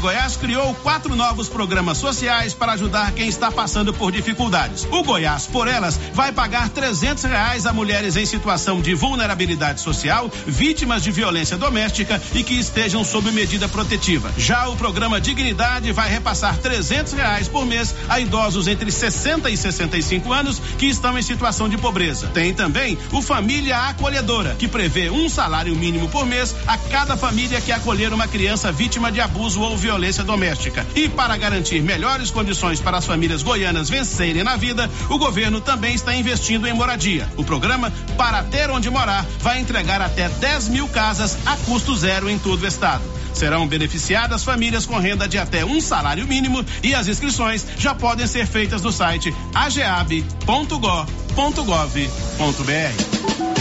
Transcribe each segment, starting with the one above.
Goiás criou quatro novos programas sociais para ajudar quem está passando por dificuldades. O Goiás, por elas, vai pagar trezentos reais a mulheres em situação de vulnerabilidade social, vítimas de violência doméstica e que estejam sob medida protetiva. Já o programa Dignidade vai repassar trezentos reais por mês a idosos entre 60 e 65 anos que estão em situação de pobreza. Tem também o Família Acolhedora, que prevê um salário mínimo por mês a cada família que acolher uma criança vítima de abuso ou violência violência doméstica. E para garantir melhores condições para as famílias goianas vencerem na vida, o governo também está investindo em moradia. O programa Para Ter Onde Morar vai entregar até 10 mil casas a custo zero em todo o estado. Serão beneficiadas famílias com renda de até um salário mínimo e as inscrições já podem ser feitas no site ageab.gov.br.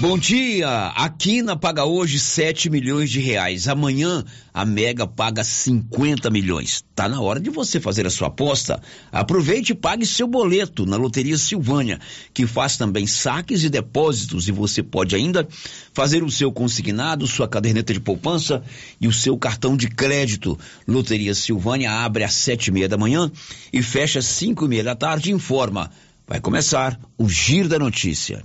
Bom dia! A Quina paga hoje 7 milhões de reais. Amanhã a Mega paga 50 milhões. Tá na hora de você fazer a sua aposta. Aproveite e pague seu boleto na Loteria Silvânia, que faz também saques e depósitos e você pode ainda fazer o seu consignado, sua caderneta de poupança e o seu cartão de crédito. Loteria Silvânia abre às sete e meia da manhã e fecha às cinco e meia da tarde. Informa. Vai começar o Giro da Notícia.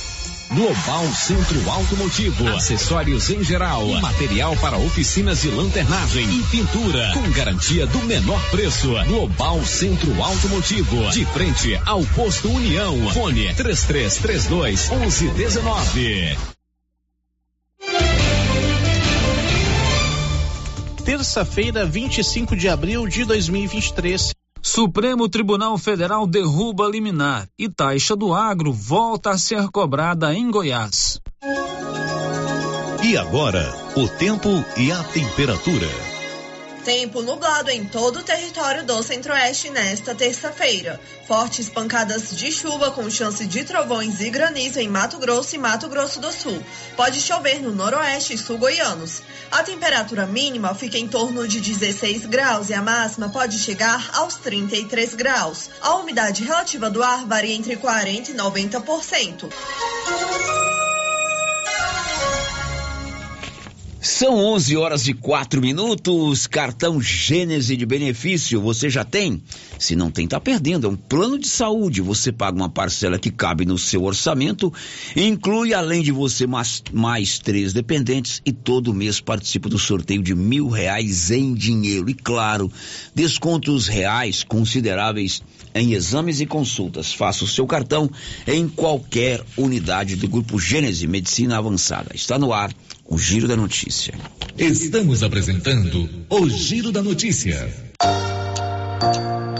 Global Centro Automotivo, acessórios em geral, material para oficinas de lanternagem e pintura, com garantia do menor preço. Global Centro Automotivo, de frente ao posto União. Fone 3332 1119. Terça-feira, 25 de abril de 2023. Supremo Tribunal Federal derruba liminar e taxa do agro volta a ser cobrada em Goiás. E agora, o tempo e a temperatura. Tempo nublado em todo o território do Centro-Oeste nesta terça-feira. Fortes pancadas de chuva com chance de trovões e granizo em Mato Grosso e Mato Grosso do Sul. Pode chover no noroeste e sul goianos. A temperatura mínima fica em torno de 16 graus e a máxima pode chegar aos 33 graus. A umidade relativa do ar varia entre 40% e 90%. São 11 horas e 4 minutos. Cartão Gênese de benefício você já tem? Se não tem, tá perdendo. É um plano de saúde. Você paga uma parcela que cabe no seu orçamento, inclui além de você mais, mais três dependentes e todo mês participa do sorteio de mil reais em dinheiro. E claro, descontos reais consideráveis em exames e consultas. Faça o seu cartão em qualquer unidade do Grupo Gênese Medicina Avançada. Está no ar o Giro da Notícia. Estamos apresentando o Giro da Notícia.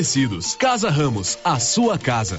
Tecido. Casa Ramos, a sua casa.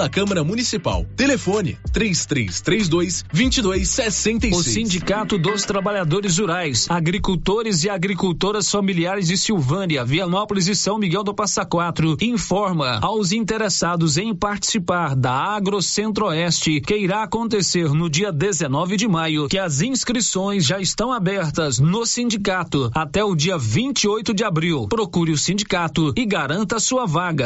Câmara Municipal. Telefone 3332 2266. O Sindicato dos Trabalhadores Rurais, Agricultores e Agricultoras Familiares de Silvânia, Vianópolis e São Miguel do Passa Quatro informa aos interessados em participar da Agro Centro-Oeste que irá acontecer no dia 19 de maio que as inscrições já estão abertas no sindicato até o dia 28 de abril. Procure o sindicato e garanta sua vaga.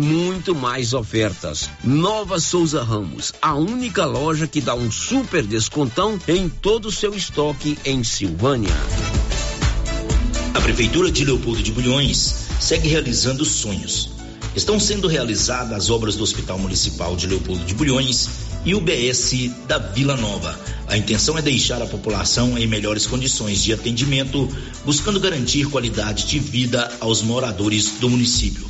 muito mais ofertas. Nova Souza Ramos, a única loja que dá um super descontão em todo o seu estoque em Silvânia. A Prefeitura de Leopoldo de Bulhões segue realizando sonhos. Estão sendo realizadas as obras do Hospital Municipal de Leopoldo de Bulhões e o BS da Vila Nova. A intenção é deixar a população em melhores condições de atendimento, buscando garantir qualidade de vida aos moradores do município.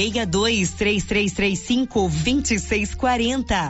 62 3335 2640.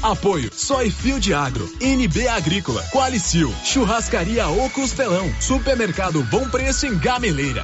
Apoio Soy Field Agro, NB Agrícola, Qualicil, Churrascaria O Costelão, Supermercado Bom Preço em Gameleira.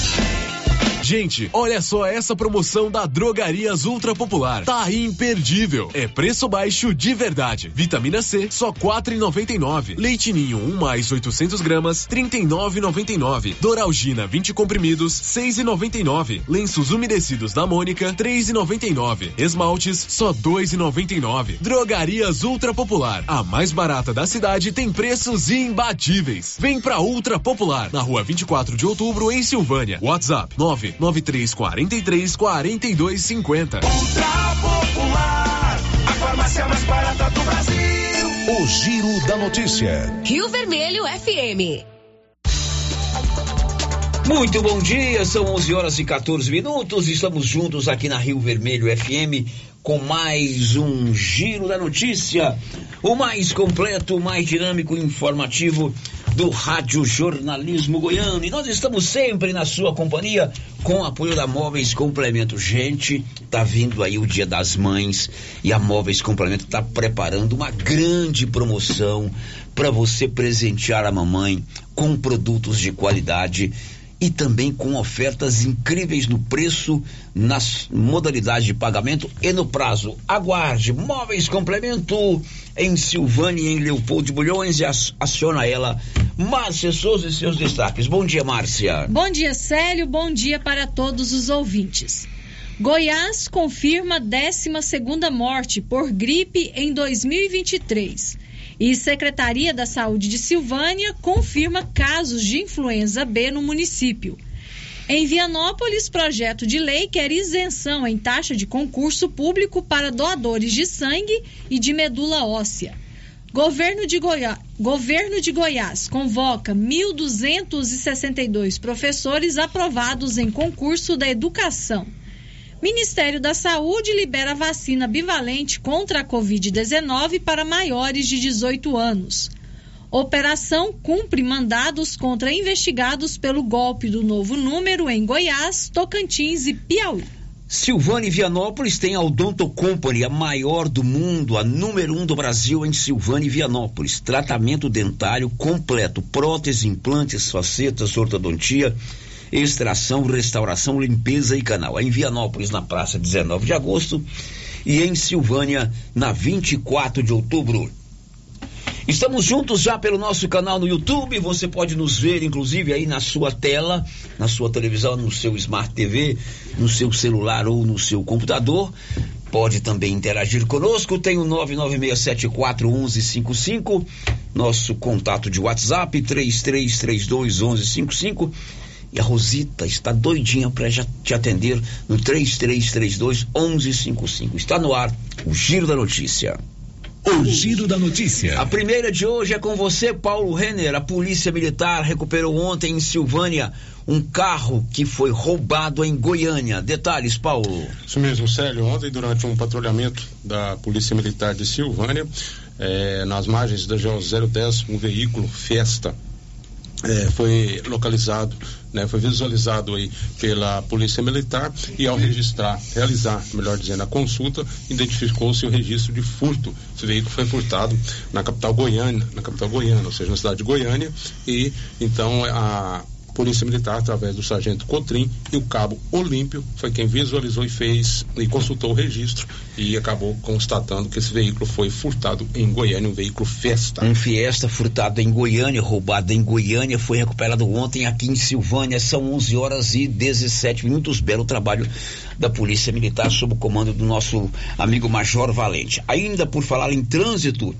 Gente, olha só essa promoção da Drogarias Ultra Popular. Tá imperdível. É preço baixo de verdade. Vitamina C, só quatro e noventa nove. Leite Ninho, um mais 800 gramas, trinta e. Doralgina, 20 comprimidos, seis e noventa e nove. Lenços umedecidos da Mônica, três e noventa e nove. Esmaltes, só dois e noventa e nove. Drogarias Ultra Popular, a mais barata da cidade, tem preços imbatíveis. Vem pra Ultra Popular, na rua 24 de outubro, em Silvânia. WhatsApp, nove 9343 4250. Ultra Popular, a farmácia mais barata do Brasil. O Giro da Notícia. Rio Vermelho FM. Muito bom dia, são 11 horas e 14 minutos. Estamos juntos aqui na Rio Vermelho FM com mais um Giro da Notícia, o mais completo, o mais dinâmico e informativo do Rádio Jornalismo Goiano. E nós estamos sempre na sua companhia com o apoio da Móveis Complemento. Gente, tá vindo aí o Dia das Mães e a Móveis Complemento tá preparando uma grande promoção para você presentear a mamãe com produtos de qualidade e também com ofertas incríveis no preço, nas modalidades de pagamento e no prazo. Aguarde Móveis Complemento em Silvânia em Leopoldo de Bulhões e aciona ela, Márcia Souza e seus destaques. Bom dia, Márcia. Bom dia, Célio. Bom dia para todos os ouvintes. Goiás confirma 12 segunda morte por gripe em 2023. E Secretaria da Saúde de Silvânia confirma casos de influenza B no município. Em Vianópolis, projeto de lei quer isenção em taxa de concurso público para doadores de sangue e de medula óssea. Governo de, Goiás, Governo de Goiás convoca 1.262 professores aprovados em concurso da educação. Ministério da Saúde libera vacina bivalente contra a Covid-19 para maiores de 18 anos. Operação cumpre mandados contra investigados pelo golpe do novo número em Goiás, Tocantins e Piauí. Silvânia e Vianópolis tem a Odonto Company, a maior do mundo, a número um do Brasil em Silvânia e Vianópolis. Tratamento dentário completo, prótese, implantes, facetas, ortodontia, extração, restauração, limpeza e canal. Em Vianópolis, na praça 19 de agosto, e em Silvânia, na 24 de outubro. Estamos juntos já pelo nosso canal no YouTube. Você pode nos ver, inclusive, aí na sua tela, na sua televisão, no seu Smart TV, no seu celular ou no seu computador. Pode também interagir conosco. Tem o 996741155, nosso contato de WhatsApp 33321155. E a Rosita está doidinha para já te atender no 3332 1155. Está no ar o Giro da Notícia. O Giro da Notícia. A primeira de hoje é com você, Paulo Renner. A Polícia Militar recuperou ontem em Silvânia um carro que foi roubado em Goiânia. Detalhes, Paulo. Isso mesmo, Célio. Ontem, durante um patrulhamento da Polícia Militar de Silvânia, eh, nas margens da GO 010, um veículo Fiesta é, foi localizado, né, foi visualizado aí pela Polícia Militar e ao registrar, realizar, melhor dizendo, a consulta, identificou-se o registro de furto. Esse veículo foi furtado na capital goiana, na capital goiana, ou seja, na cidade de Goiânia, e então a Polícia Militar, através do sargento Cotrim e o cabo Olímpio, foi quem visualizou e fez e consultou o registro e acabou constatando que esse veículo foi furtado em Goiânia, um veículo Fiesta. Um Fiesta furtado em Goiânia, roubado em Goiânia, foi recuperado ontem aqui em Silvânia. São 11 horas e 17 minutos. Belo trabalho da Polícia Militar sob o comando do nosso amigo Major Valente. Ainda por falar em trânsito,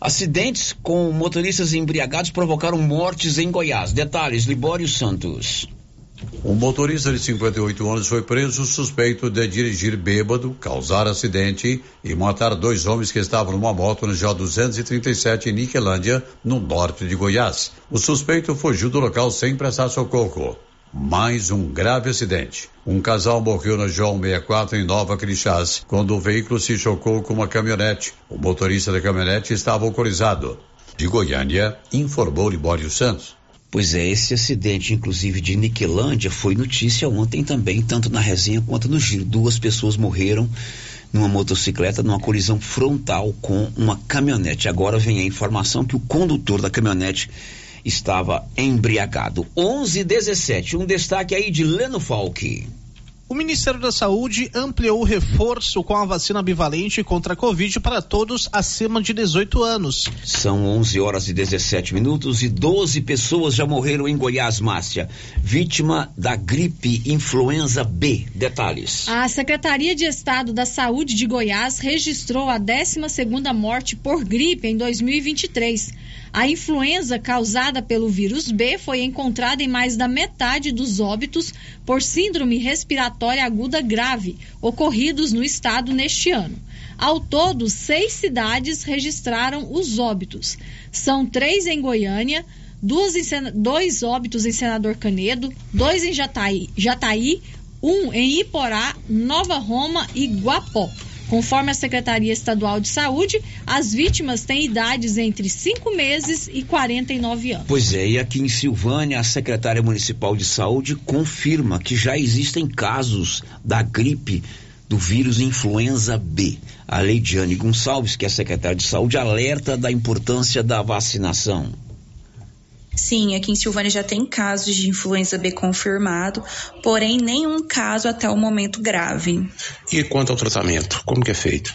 Acidentes com motoristas embriagados provocaram mortes em Goiás. Detalhes, Libório Santos. Um motorista de 58 anos foi preso suspeito de dirigir bêbado, causar acidente e matar dois homens que estavam numa moto no J237 em Niquelândia, no norte de Goiás. O suspeito fugiu do local sem prestar socorro. Mais um grave acidente. Um casal morreu na João 64 em Nova Crixás quando o veículo se chocou com uma caminhonete. O motorista da caminhonete estava alcoolizado. De Goiânia, informou Libório Santos. Pois é, esse acidente, inclusive de Niquelândia, foi notícia ontem também, tanto na resenha quanto no giro. Duas pessoas morreram numa motocicleta numa colisão frontal com uma caminhonete. Agora vem a informação que o condutor da caminhonete estava embriagado. 11 17 um destaque aí de Leno Falck. O Ministério da Saúde ampliou o reforço com a vacina bivalente contra a Covid para todos acima de 18 anos. São 11 horas e 17 minutos e 12 pessoas já morreram em Goiás, Márcia, vítima da gripe influenza B. Detalhes. A Secretaria de Estado da Saúde de Goiás registrou a 12 segunda morte por gripe em 2023. A influenza causada pelo vírus B foi encontrada em mais da metade dos óbitos por síndrome respiratória aguda grave ocorridos no estado neste ano. Ao todo, seis cidades registraram os óbitos. São três em Goiânia, em, dois óbitos em Senador Canedo, dois em Jataí, Jataí um em Iporá, Nova Roma e Guapó. Conforme a Secretaria Estadual de Saúde, as vítimas têm idades entre 5 meses e 49 anos. Pois é, e aqui em Silvânia, a secretária municipal de saúde confirma que já existem casos da gripe do vírus influenza B. A Leidiane Gonçalves, que é secretária de saúde, alerta da importância da vacinação. Sim, aqui em Silvânia já tem casos de influenza B confirmado, porém nenhum caso até o momento grave. E quanto ao tratamento, como que é feito?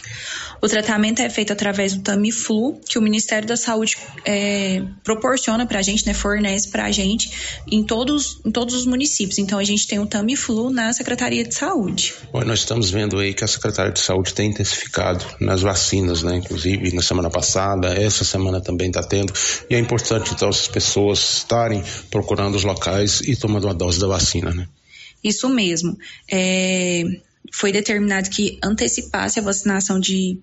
O tratamento é feito através do Tamiflu, que o Ministério da Saúde é, proporciona para a gente, né, fornece para a gente em todos, em todos os municípios. Então a gente tem o Tamiflu na Secretaria de Saúde. Bom, nós estamos vendo aí que a Secretaria de Saúde tem intensificado nas vacinas, né? Inclusive na semana passada, essa semana também está tendo. E é importante então as pessoas estarem procurando os locais e tomando uma dose da vacina, né? Isso mesmo. É, foi determinado que antecipasse a vacinação de,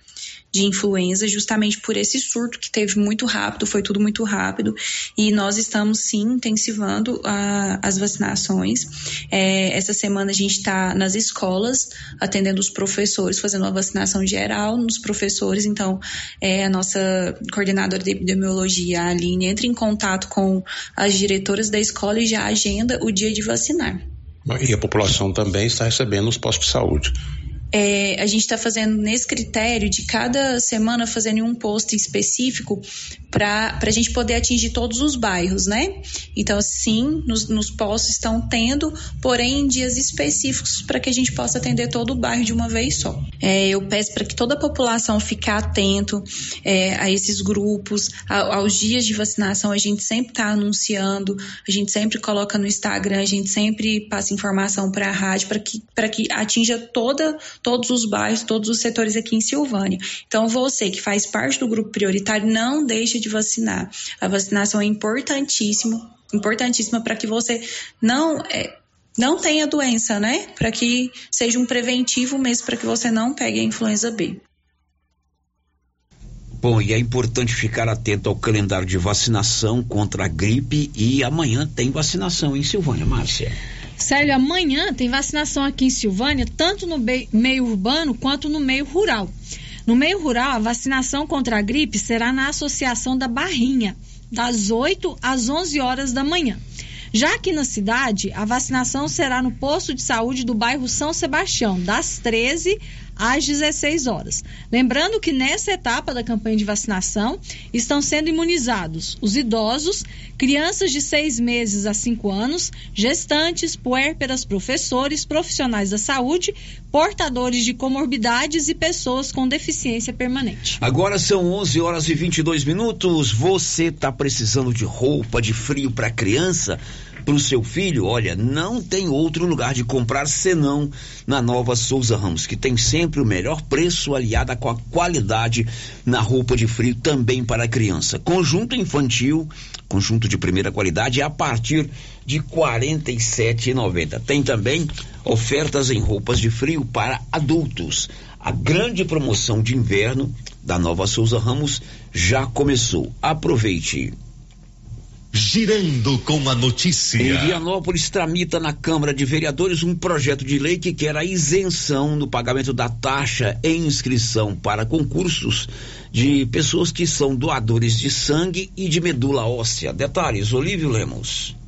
de influenza, justamente por esse surto que teve muito rápido, foi tudo muito rápido, e nós estamos sim intensivando a, as vacinações. É, essa semana a gente está nas escolas, atendendo os professores, fazendo uma vacinação geral nos professores, então é, a nossa coordenadora de epidemiologia, a Aline, entra em contato com as diretoras da escola e já agenda o dia de vacinar. E a população também está recebendo os postos de saúde. É, a gente está fazendo nesse critério de cada semana fazendo um posto específico para a gente poder atingir todos os bairros, né? Então, sim, nos, nos postos estão tendo, porém em dias específicos para que a gente possa atender todo o bairro de uma vez só. É, eu peço para que toda a população fique atento é, a esses grupos, a, aos dias de vacinação, a gente sempre está anunciando, a gente sempre coloca no Instagram, a gente sempre passa informação para a rádio para que, que atinja toda todos os bairros, todos os setores aqui em Silvânia. Então, você que faz parte do grupo prioritário, não deixe de vacinar. A vacinação é importantíssima, importantíssima para que você não é, não tenha doença, né? Para que seja um preventivo mesmo para que você não pegue a influenza B. Bom, e é importante ficar atento ao calendário de vacinação contra a gripe e amanhã tem vacinação em Silvânia, Márcia. Célio, amanhã tem vacinação aqui em Silvânia, tanto no meio urbano quanto no meio rural. No meio rural, a vacinação contra a gripe será na Associação da Barrinha, das 8 às 11 horas da manhã. Já aqui na cidade, a vacinação será no posto de saúde do bairro São Sebastião, das 13 às 16 horas. Lembrando que nessa etapa da campanha de vacinação estão sendo imunizados os idosos, crianças de 6 meses a 5 anos, gestantes, puérperas, professores, profissionais da saúde, portadores de comorbidades e pessoas com deficiência permanente. Agora são 11 horas e 22 minutos. Você está precisando de roupa de frio para criança? Para o seu filho, olha, não tem outro lugar de comprar senão na Nova Souza Ramos, que tem sempre o melhor preço aliada com a qualidade na roupa de frio também para a criança. Conjunto infantil, conjunto de primeira qualidade a partir de R$ 47,90. Tem também ofertas em roupas de frio para adultos. A grande promoção de inverno da Nova Souza Ramos já começou. Aproveite. Girando com a notícia. Em Vianópolis tramita na Câmara de Vereadores um projeto de lei que quer a isenção no pagamento da taxa em inscrição para concursos de pessoas que são doadores de sangue e de medula óssea. Detalhes, Olívio Lemos.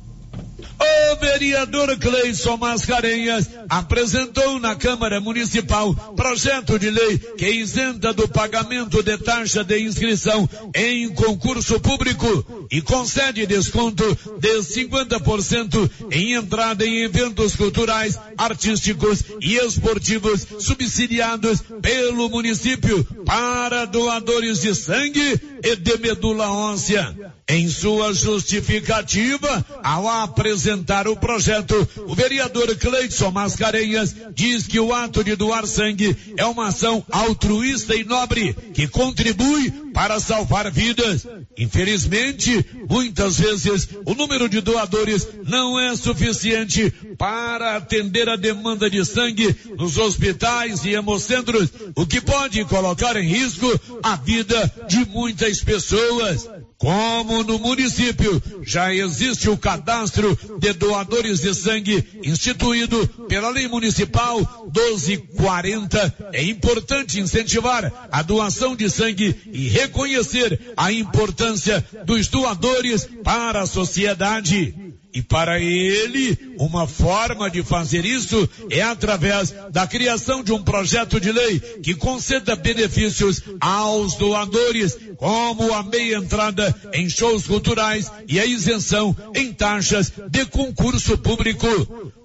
O vereador Cleison Mascarenhas apresentou na Câmara Municipal projeto de lei que isenta do pagamento de taxa de inscrição em concurso público e concede desconto de 50% em entrada em eventos culturais, artísticos e esportivos subsidiados pelo município para doadores de sangue e de medula óssea. Em sua justificativa, ao apresentar o projeto, o vereador Cleidson Mascarenhas diz que o ato de doar sangue é uma ação altruísta e nobre que contribui para salvar vidas. Infelizmente, muitas vezes o número de doadores não é suficiente para atender a demanda de sangue nos hospitais e hemocentros, o que pode colocar em risco a vida de muitas pessoas. Como no município já existe o cadastro de doadores de sangue instituído pela Lei Municipal 1240, é importante incentivar a doação de sangue e reconhecer a importância dos doadores para a sociedade. E para ele, uma forma de fazer isso é através da criação de um projeto de lei que conceda benefícios aos doadores, como a meia entrada em shows culturais e a isenção em taxas de concurso público.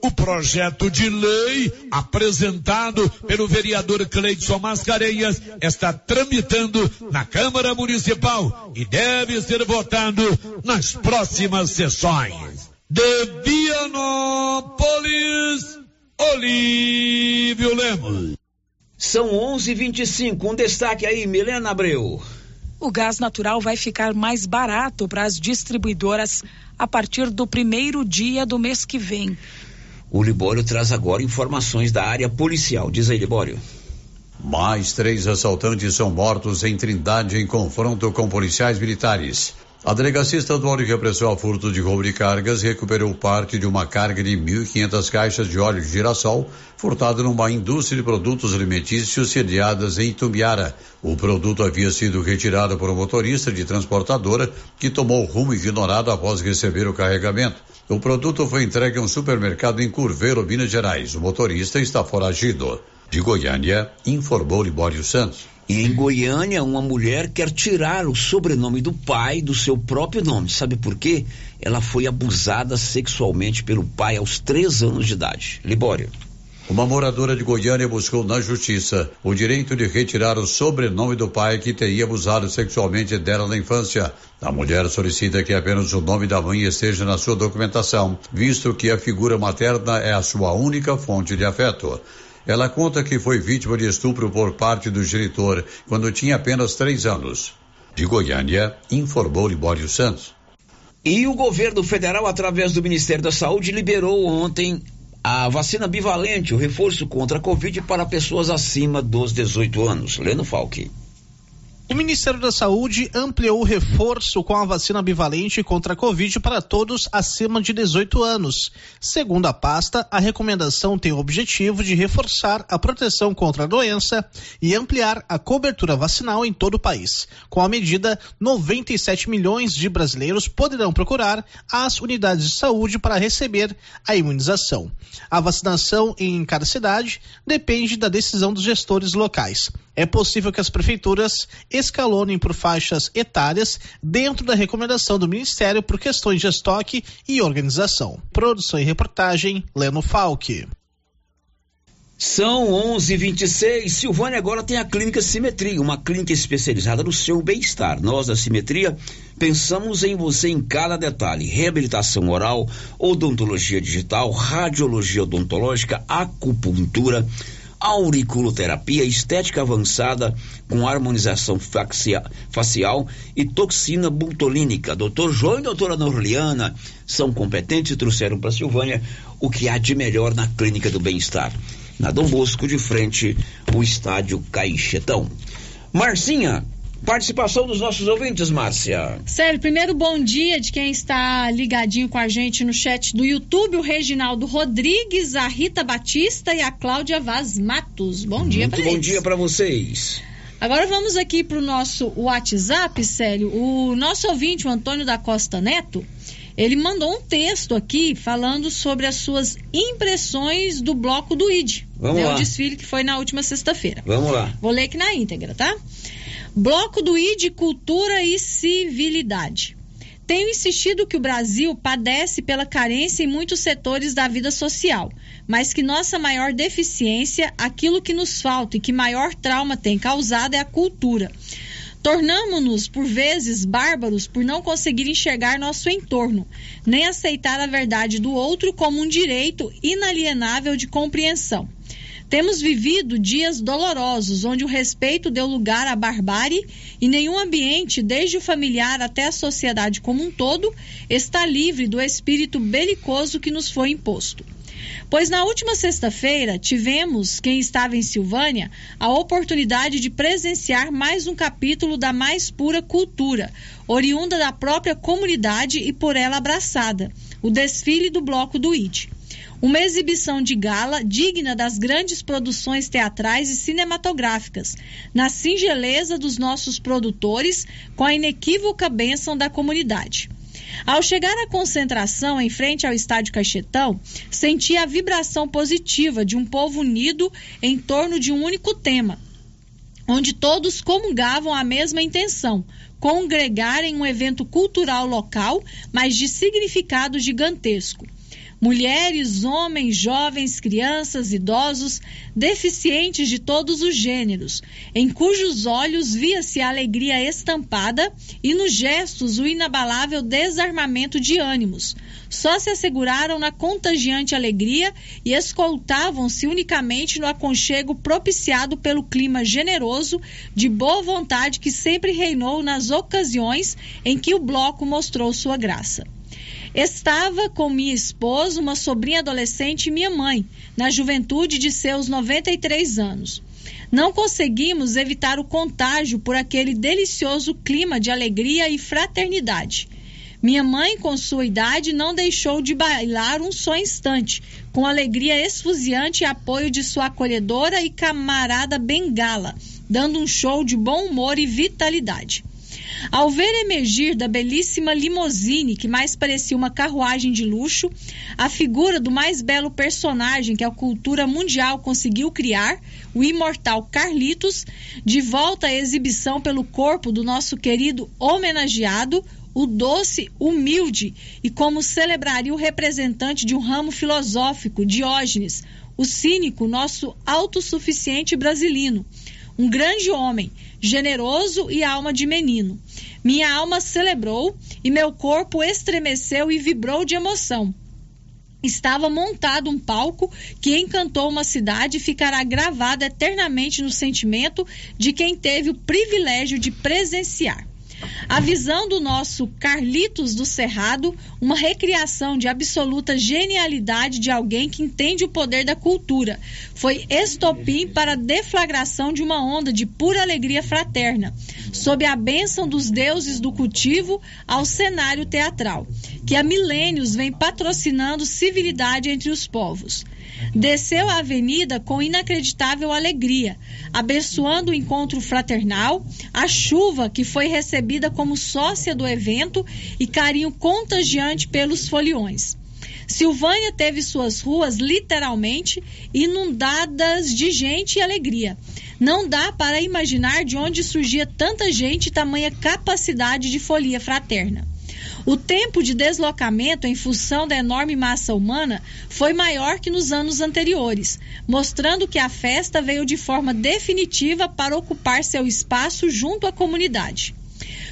O projeto de lei apresentado pelo vereador Cleidson Mascarenhas está tramitando na Câmara Municipal e deve ser votado nas próximas sessões de Vianópolis, Olívio Lemos. São 11:25. Um destaque aí, Milena Abreu. O gás natural vai ficar mais barato para as distribuidoras a partir do primeiro dia do mês que vem. O Libório traz agora informações da área policial. Diz aí, Libório. Mais três assaltantes são mortos em Trindade em confronto com policiais militares. A Delegacia Estadual de Repressão ao Furto de Roubo de Cargas recuperou parte de uma carga de 1.500 caixas de óleo de girassol furtada numa indústria de produtos alimentícios sediadas em Itumbiara. O produto havia sido retirado por um motorista de transportadora que tomou rumo ignorado após receber o carregamento. O produto foi entregue a um supermercado em Curveiro, Minas Gerais. O motorista está foragido. De Goiânia, informou Libório Santos. E em Goiânia, uma mulher quer tirar o sobrenome do pai do seu próprio nome. Sabe por quê? Ela foi abusada sexualmente pelo pai aos três anos de idade. Libório. Uma moradora de Goiânia buscou na justiça o direito de retirar o sobrenome do pai que teria abusado sexualmente dela na infância. A mulher solicita que apenas o nome da mãe esteja na sua documentação, visto que a figura materna é a sua única fonte de afeto. Ela conta que foi vítima de estupro por parte do genitor quando tinha apenas três anos. De Goiânia, informou Libório Santos. E o governo federal, através do Ministério da Saúde, liberou ontem a vacina bivalente, o reforço contra a Covid para pessoas acima dos 18 anos. Leno Falque. O Ministério da Saúde ampliou o reforço com a vacina bivalente contra a Covid para todos acima de 18 anos. Segundo a pasta, a recomendação tem o objetivo de reforçar a proteção contra a doença e ampliar a cobertura vacinal em todo o país. Com a medida, 97 milhões de brasileiros poderão procurar as unidades de saúde para receber a imunização. A vacinação em cada cidade depende da decisão dos gestores locais. É possível que as prefeituras escalonem por faixas etárias dentro da recomendação do Ministério por questões de estoque e organização. Produção e reportagem, Leno Falque. São 11:26. Silvânia agora tem a Clínica Simetria, uma clínica especializada no seu bem-estar. Nós da Simetria pensamos em você em cada detalhe: reabilitação oral, odontologia digital, radiologia odontológica, acupuntura auriculoterapia, estética avançada com harmonização facial e toxina butolínica. Doutor João e doutora Norliana são competentes e trouxeram para Silvânia o que há de melhor na Clínica do Bem-Estar. Na Dom Bosco, de frente, o estádio Caixetão. Marcinha, Participação dos nossos ouvintes, Márcia. Sério, primeiro bom dia de quem está ligadinho com a gente no chat do YouTube, o Reginaldo Rodrigues, a Rita Batista e a Cláudia Vaz Matos. Bom dia para eles. bom dia para vocês. Agora vamos aqui para o nosso WhatsApp, Célio. O nosso ouvinte, o Antônio da Costa Neto, ele mandou um texto aqui falando sobre as suas impressões do bloco do ID. Vamos né, lá. O desfile que foi na última sexta-feira. Vamos lá. Vou ler aqui na íntegra, tá? Bloco do ID Cultura e Civilidade. Tenho insistido que o Brasil padece pela carência em muitos setores da vida social, mas que nossa maior deficiência, aquilo que nos falta e que maior trauma tem causado é a cultura. Tornamos-nos, por vezes, bárbaros por não conseguir enxergar nosso entorno, nem aceitar a verdade do outro como um direito inalienável de compreensão. Temos vivido dias dolorosos, onde o respeito deu lugar à barbárie e nenhum ambiente, desde o familiar até a sociedade como um todo, está livre do espírito belicoso que nos foi imposto. Pois na última sexta-feira tivemos, quem estava em Silvânia, a oportunidade de presenciar mais um capítulo da mais pura cultura, oriunda da própria comunidade e por ela abraçada, o desfile do Bloco do ID. Uma exibição de gala digna das grandes produções teatrais e cinematográficas, na singeleza dos nossos produtores, com a inequívoca bênção da comunidade. Ao chegar à concentração em frente ao estádio Caixetão, senti a vibração positiva de um povo unido em torno de um único tema, onde todos comungavam a mesma intenção, congregar em um evento cultural local, mas de significado gigantesco. Mulheres, homens, jovens, crianças, idosos, deficientes de todos os gêneros, em cujos olhos via-se a alegria estampada e nos gestos o inabalável desarmamento de ânimos. Só se asseguraram na contagiante alegria e escoltavam-se unicamente no aconchego propiciado pelo clima generoso de boa vontade que sempre reinou nas ocasiões em que o bloco mostrou sua graça. Estava com minha esposa, uma sobrinha adolescente e minha mãe, na juventude de seus 93 anos. Não conseguimos evitar o contágio por aquele delicioso clima de alegria e fraternidade. Minha mãe, com sua idade, não deixou de bailar um só instante, com alegria esfuziante e apoio de sua acolhedora e camarada Bengala, dando um show de bom humor e vitalidade. Ao ver emergir da belíssima limousine, que mais parecia uma carruagem de luxo, a figura do mais belo personagem que a cultura mundial conseguiu criar, o imortal Carlitos, de volta à exibição pelo corpo do nosso querido homenageado, o doce, humilde e como celebraria o representante de um ramo filosófico, Diógenes, o cínico, nosso autossuficiente brasileiro um grande homem, generoso e alma de menino. Minha alma celebrou e meu corpo estremeceu e vibrou de emoção. Estava montado um palco que encantou uma cidade e ficará gravado eternamente no sentimento de quem teve o privilégio de presenciar. A visão do nosso Carlitos do Cerrado, uma recriação de absoluta genialidade de alguém que entende o poder da cultura, foi estopim para a deflagração de uma onda de pura alegria fraterna, sob a bênção dos deuses do cultivo ao cenário teatral, que há milênios vem patrocinando civilidade entre os povos. Desceu a avenida com inacreditável alegria, abençoando o encontro fraternal, a chuva que foi recebida como sócia do evento e carinho contagiante pelos foliões. Silvânia teve suas ruas literalmente inundadas de gente e alegria. Não dá para imaginar de onde surgia tanta gente e tamanha capacidade de folia fraterna. O tempo de deslocamento em função da enorme massa humana foi maior que nos anos anteriores, mostrando que a festa veio de forma definitiva para ocupar seu espaço junto à comunidade.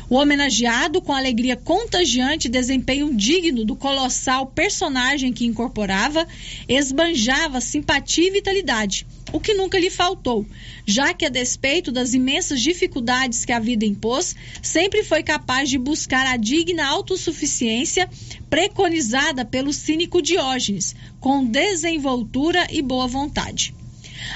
O homenageado, com alegria contagiante e desempenho digno do colossal personagem que incorporava, esbanjava simpatia e vitalidade, o que nunca lhe faltou, já que, a despeito das imensas dificuldades que a vida impôs, sempre foi capaz de buscar a digna autossuficiência preconizada pelo cínico Diógenes, com desenvoltura e boa vontade.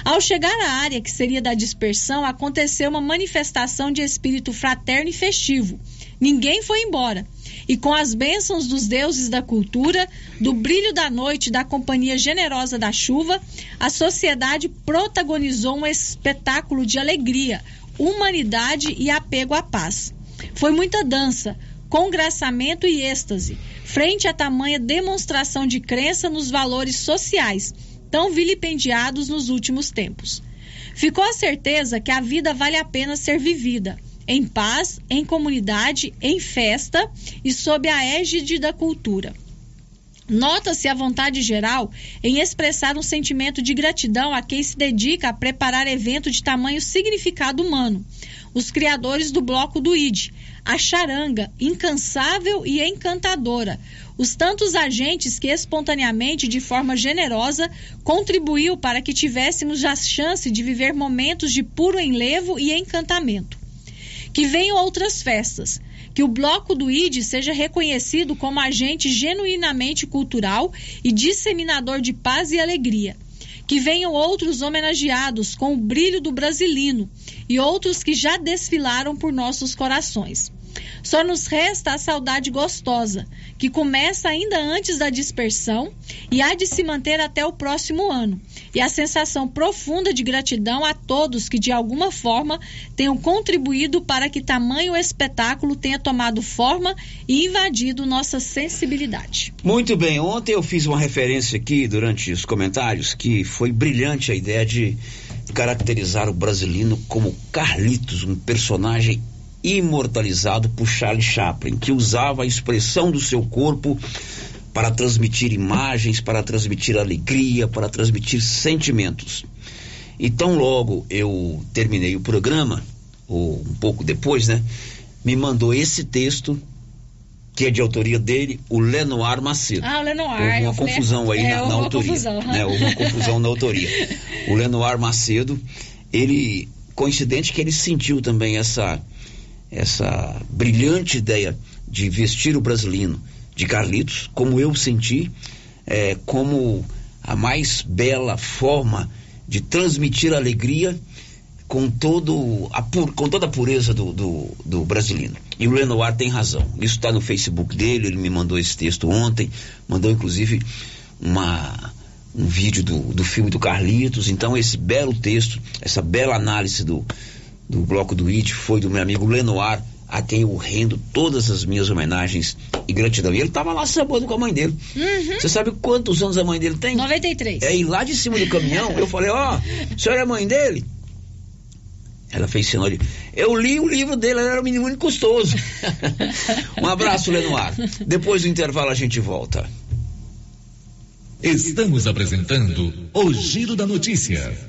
Ao chegar à área que seria da dispersão, aconteceu uma manifestação de espírito fraterno e festivo. Ninguém foi embora. E com as bênçãos dos deuses da cultura, do brilho da noite da companhia generosa da chuva, a sociedade protagonizou um espetáculo de alegria, humanidade e apego à paz. Foi muita dança, congraçamento e êxtase, frente a tamanha demonstração de crença nos valores sociais tão vilipendiados nos últimos tempos. Ficou a certeza que a vida vale a pena ser vivida, em paz, em comunidade, em festa e sob a égide da cultura. Nota-se a vontade geral em expressar um sentimento de gratidão a quem se dedica a preparar evento de tamanho significado humano. Os criadores do bloco do ID, a charanga, incansável e encantadora, os tantos agentes que espontaneamente, de forma generosa, contribuiu para que tivéssemos a chance de viver momentos de puro enlevo e encantamento. Que venham outras festas, que o bloco do ID seja reconhecido como agente genuinamente cultural e disseminador de paz e alegria. Que venham outros homenageados com o brilho do brasilino e outros que já desfilaram por nossos corações. Só nos resta a saudade gostosa, que começa ainda antes da dispersão e há de se manter até o próximo ano, e a sensação profunda de gratidão a todos que de alguma forma tenham contribuído para que tamanho espetáculo tenha tomado forma e invadido nossa sensibilidade. Muito bem, ontem eu fiz uma referência aqui durante os comentários que foi brilhante a ideia de caracterizar o brasileiro como Carlitos, um personagem imortalizado por Charlie Chaplin, que usava a expressão do seu corpo para transmitir imagens, para transmitir alegria, para transmitir sentimentos. E tão logo eu terminei o programa, ou um pouco depois, né? Me mandou esse texto, que é de autoria dele, o Lenoir Macedo. Ah, o Lenoir. Houve uma confusão aí é, na, na autoria. Confusão, né? Houve uma confusão na autoria. O Lenoir Macedo, ele, coincidente que ele sentiu também essa essa brilhante ideia de vestir o brasileiro de Carlitos, como eu senti, é, como a mais bela forma de transmitir alegria com, todo a pur, com toda a pureza do, do, do brasileiro. E o Lenoir tem razão. Isso está no Facebook dele, ele me mandou esse texto ontem, mandou inclusive uma, um vídeo do, do filme do Carlitos. Então, esse belo texto, essa bela análise do, do bloco do IT foi do meu amigo Lenoir, a quem eu rendo todas as minhas homenagens e gratidão. E ele estava lá sabendo com a mãe dele. Uhum. Você sabe quantos anos a mãe dele tem? 93. É, e lá de cima do caminhão, eu falei, ó, oh, a senhora é mãe dele? Ela fez sinal de. Eu li o livro dele, ele era um menino muito custoso. um abraço, Lenoir. Depois do intervalo a gente volta. Estamos apresentando o Giro da Notícia.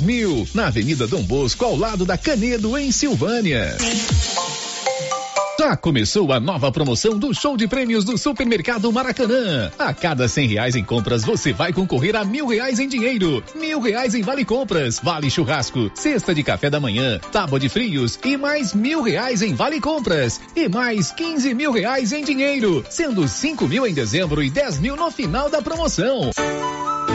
mil, na Avenida Dom Bosco, ao lado da Canedo, em Silvânia. Já começou a nova promoção do show de prêmios do Supermercado Maracanã. A cada cem reais em compras, você vai concorrer a mil reais em dinheiro, mil reais em vale compras, vale churrasco, cesta de café da manhã, tábua de frios e mais mil reais em vale compras e mais quinze mil reais em dinheiro, sendo cinco mil em dezembro e dez mil no final da promoção.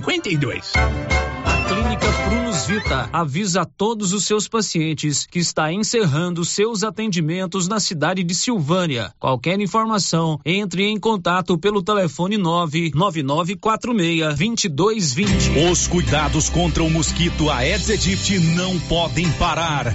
0952. Clínica Prunus Vita avisa a todos os seus pacientes que está encerrando seus atendimentos na cidade de Silvânia. Qualquer informação, entre em contato pelo telefone 99946-2220. Os cuidados contra o mosquito Aedes aegypti não podem parar.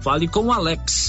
Fale com o Alex.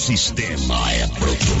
O sistema é pronto.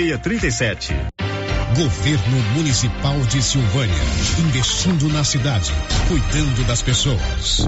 5637. Governo Municipal de Silvânia, investindo na cidade, cuidando das pessoas.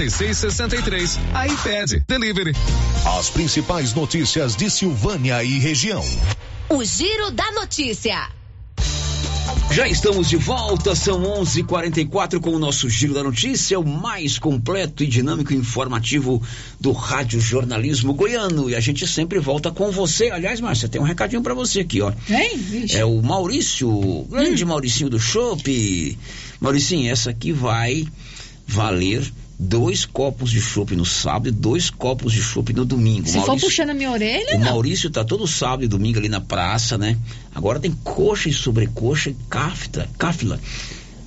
56 63. iPad Delivery. As principais notícias de Silvânia e região. O Giro da Notícia. Já estamos de volta, são 11:44 com o nosso giro da notícia, o mais completo e dinâmico e informativo do rádio jornalismo goiano. E a gente sempre volta com você. Aliás, Márcia, tem um recadinho para você aqui, ó. Hein? É o Maurício, o grande Mauricinho do Chopp. Mauricinho, essa aqui vai valer dois copos de chopp no sábado e dois copos de chopp no domingo. Se for puxando a minha orelha, o não. Maurício tá todo sábado e domingo ali na praça, né? Agora tem coxa e sobrecoxa e cafta, cáfila.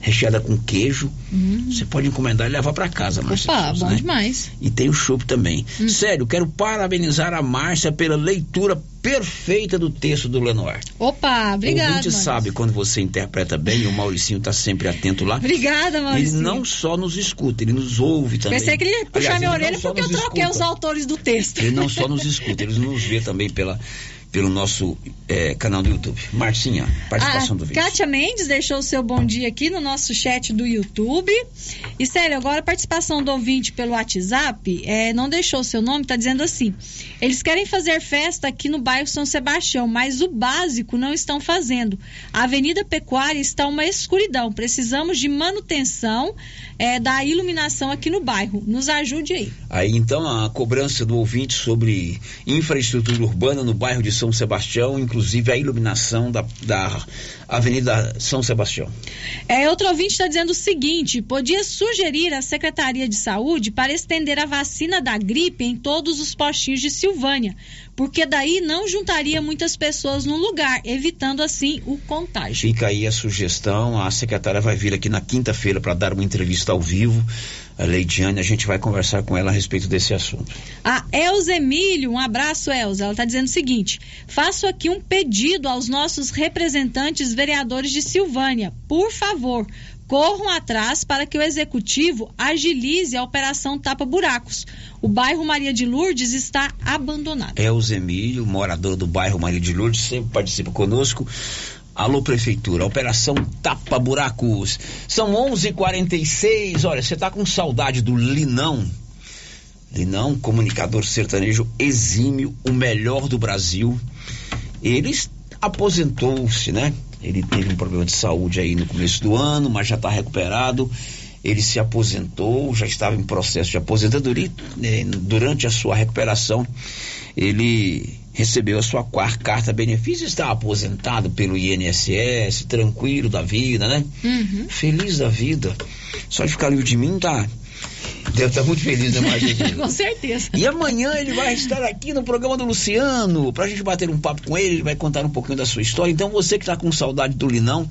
Recheada com queijo. Você pode encomendar e levar para casa, Márcia. Opa, bom né? demais. E tem o chopp também. Sério, quero parabenizar a Márcia pela leitura perfeita do texto do Lenoir. Opa, obrigada. ouvinte Maurício. sabe quando você interpreta bem, e o Mauricinho está sempre atento lá. Obrigada, Ele Maurício. não só nos escuta, ele nos ouve também. Pensei que ele ia puxar Aliás, minha ele orelha porque eu troquei escuta. os autores do texto. Ele não só nos escuta, ele nos vê também pela, pelo nosso eh, canal do YouTube. Marcinha, participação a do vídeo. Ah, Kátia Mendes deixou o seu bom dia aqui no nosso chat do YouTube. E sério, agora a participação do ouvinte pelo WhatsApp é, não deixou o seu nome, tá dizendo assim: eles querem fazer festa aqui no bairro São Sebastião, mas o básico não estão fazendo. A Avenida Pecuária está uma escuridão. Precisamos de manutenção é, da iluminação aqui no bairro. Nos ajude aí. Aí então a cobrança do ouvinte sobre infraestrutura urbana no bairro de São Sebastião, inclusive a iluminação da, da Avenida São Sebastião. É, outro ouvinte está dizendo o seguinte: podia sugerir à Secretaria de Saúde para estender a vacina da gripe em todos os postinhos de Silvânia, porque daí não juntaria muitas pessoas num lugar, evitando assim o contágio. Fica aí a sugestão, a secretária vai vir aqui na quinta-feira para dar uma entrevista ao vivo. A Leidiane, a gente vai conversar com ela a respeito desse assunto. A Elza Emílio, um abraço, Elza. Ela está dizendo o seguinte: faço aqui um pedido aos nossos representantes vereadores de Silvânia. Por favor, corram atrás para que o executivo agilize a operação Tapa Buracos. O bairro Maria de Lourdes está abandonado. É o Zemílio, morador do bairro Maria de Lourdes, sempre participa conosco. Alô, Prefeitura, Operação Tapa Buracos. São 11:46. h 46 Olha, você tá com saudade do Linão? Linão, comunicador sertanejo exímio, o melhor do Brasil. Ele aposentou-se, né? Ele teve um problema de saúde aí no começo do ano, mas já está recuperado. Ele se aposentou, já estava em processo de aposentadoria. né, Durante a sua recuperação, ele recebeu a sua quarta carta benefício, está aposentado pelo INSS, tranquilo da vida, né? Feliz da vida. Só de ficar livre de mim, tá? Deve estar muito feliz, né, Margarida? Com certeza. E amanhã ele vai estar aqui no programa do Luciano, pra gente bater um papo com ele, ele vai contar um pouquinho da sua história. Então você que tá com saudade do Linão,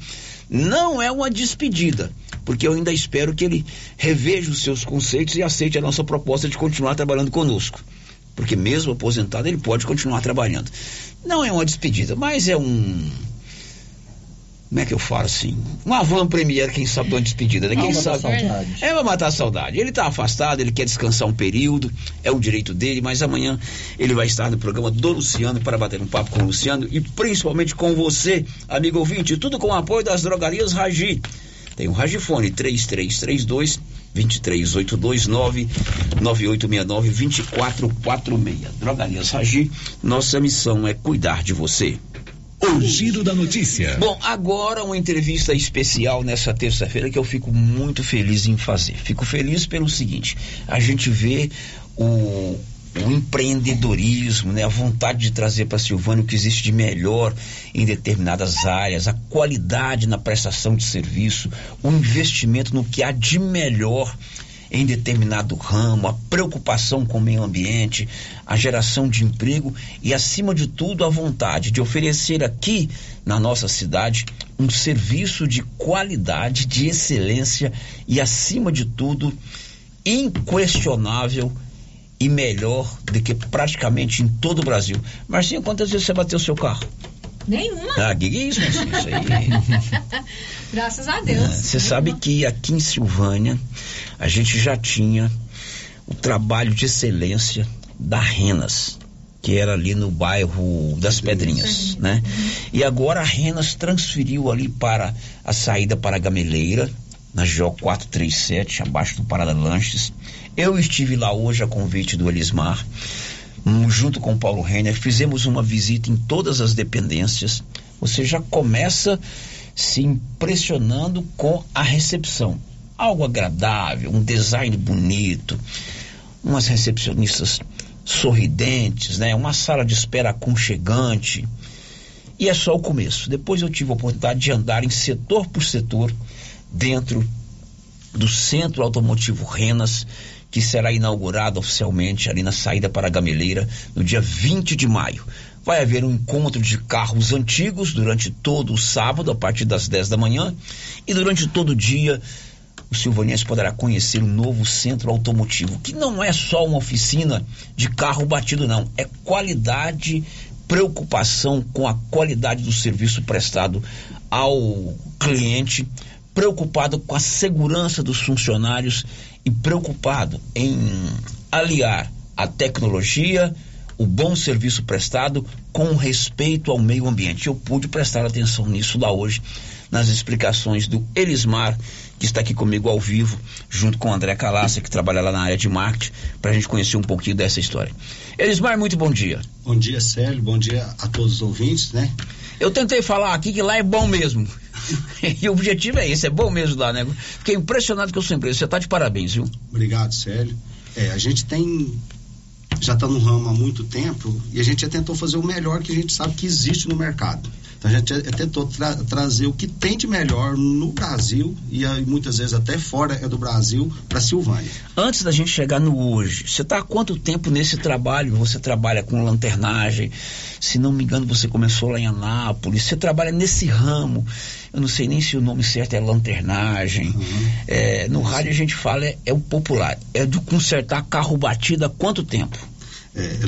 não é uma despedida, porque eu ainda espero que ele reveja os seus conceitos e aceite a nossa proposta de continuar trabalhando conosco. Porque mesmo aposentado, ele pode continuar trabalhando. Não é uma despedida, mas é um. Como é que eu falo assim? Um avant premiere, quem sabe, de uma despedida, né? Quem Vai matar sabe. a saudade. É, vai matar a saudade. Ele está afastado, ele quer descansar um período, é o direito dele, mas amanhã ele vai estar no programa do Luciano para bater um papo com o Luciano e principalmente com você, amigo ouvinte. Tudo com o apoio das drogarias Ragi. Tem o Ragifone 3332 23829 9869 2446. Drogarias Ragi, nossa missão é cuidar de você. O giro da notícia. Bom, agora uma entrevista especial nessa terça-feira que eu fico muito feliz em fazer. Fico feliz pelo seguinte: a gente vê o, o empreendedorismo, né, a vontade de trazer para Silvânia o que existe de melhor em determinadas áreas, a qualidade na prestação de serviço, o investimento no que há de melhor em determinado ramo, a preocupação com o meio ambiente, a geração de emprego e, acima de tudo, a vontade de oferecer aqui na nossa cidade um serviço de qualidade, de excelência e, acima de tudo, inquestionável e melhor do que praticamente em todo o Brasil. Marcinho, quantas vezes você bateu seu carro? Nenhuma. Ah, que é isso, Marcinho? Isso aí. Graças a Deus. Você sabe que aqui em Silvânia a gente já tinha o trabalho de excelência da Renas, que era ali no bairro das Pedrinhas, né? E agora a Renas transferiu ali para a saída para a Gameleira, na GO 437, abaixo do Parada Lanches. Eu estive lá hoje a convite do Elismar, hum, junto com o Paulo Renner, fizemos uma visita em todas as dependências. Você já começa se impressionando com a recepção. Algo agradável, um design bonito, umas recepcionistas sorridentes, né? Uma sala de espera aconchegante. E é só o começo. Depois eu tive a oportunidade de andar em setor por setor dentro do Centro Automotivo Renas, que será inaugurado oficialmente ali na saída para a Gameleira no dia 20 de maio. Vai haver um encontro de carros antigos durante todo o sábado, a partir das 10 da manhã, e durante todo o dia o Silvanense poderá conhecer o novo centro automotivo, que não é só uma oficina de carro batido, não. É qualidade, preocupação com a qualidade do serviço prestado ao cliente, preocupado com a segurança dos funcionários e preocupado em aliar a tecnologia, o bom serviço prestado com respeito ao meio ambiente. Eu pude prestar atenção nisso lá hoje, nas explicações do Elismar, que está aqui comigo ao vivo, junto com o André Calassa, que trabalha lá na área de marketing, para a gente conhecer um pouquinho dessa história. Elismar, muito bom dia. Bom dia, Célio. Bom dia a todos os ouvintes, né? Eu tentei falar aqui que lá é bom mesmo. e o objetivo é esse, é bom mesmo lá, né? Fiquei impressionado com a sua empresa. Você está de parabéns, viu? Obrigado, Célio. É, a gente tem já está no ramo há muito tempo e a gente já tentou fazer o melhor que a gente sabe que existe no mercado. Então a gente tentou tra trazer o que tem de melhor no Brasil e aí, muitas vezes até fora é do Brasil para Silvânia. Antes da gente chegar no hoje, você está há quanto tempo nesse trabalho? Você trabalha com lanternagem? Se não me engano, você começou lá em Anápolis. Você trabalha nesse ramo? Eu não sei nem se o nome certo é lanternagem. Uhum. É, no rádio a gente fala é, é o popular. É de consertar carro batido há quanto tempo? É,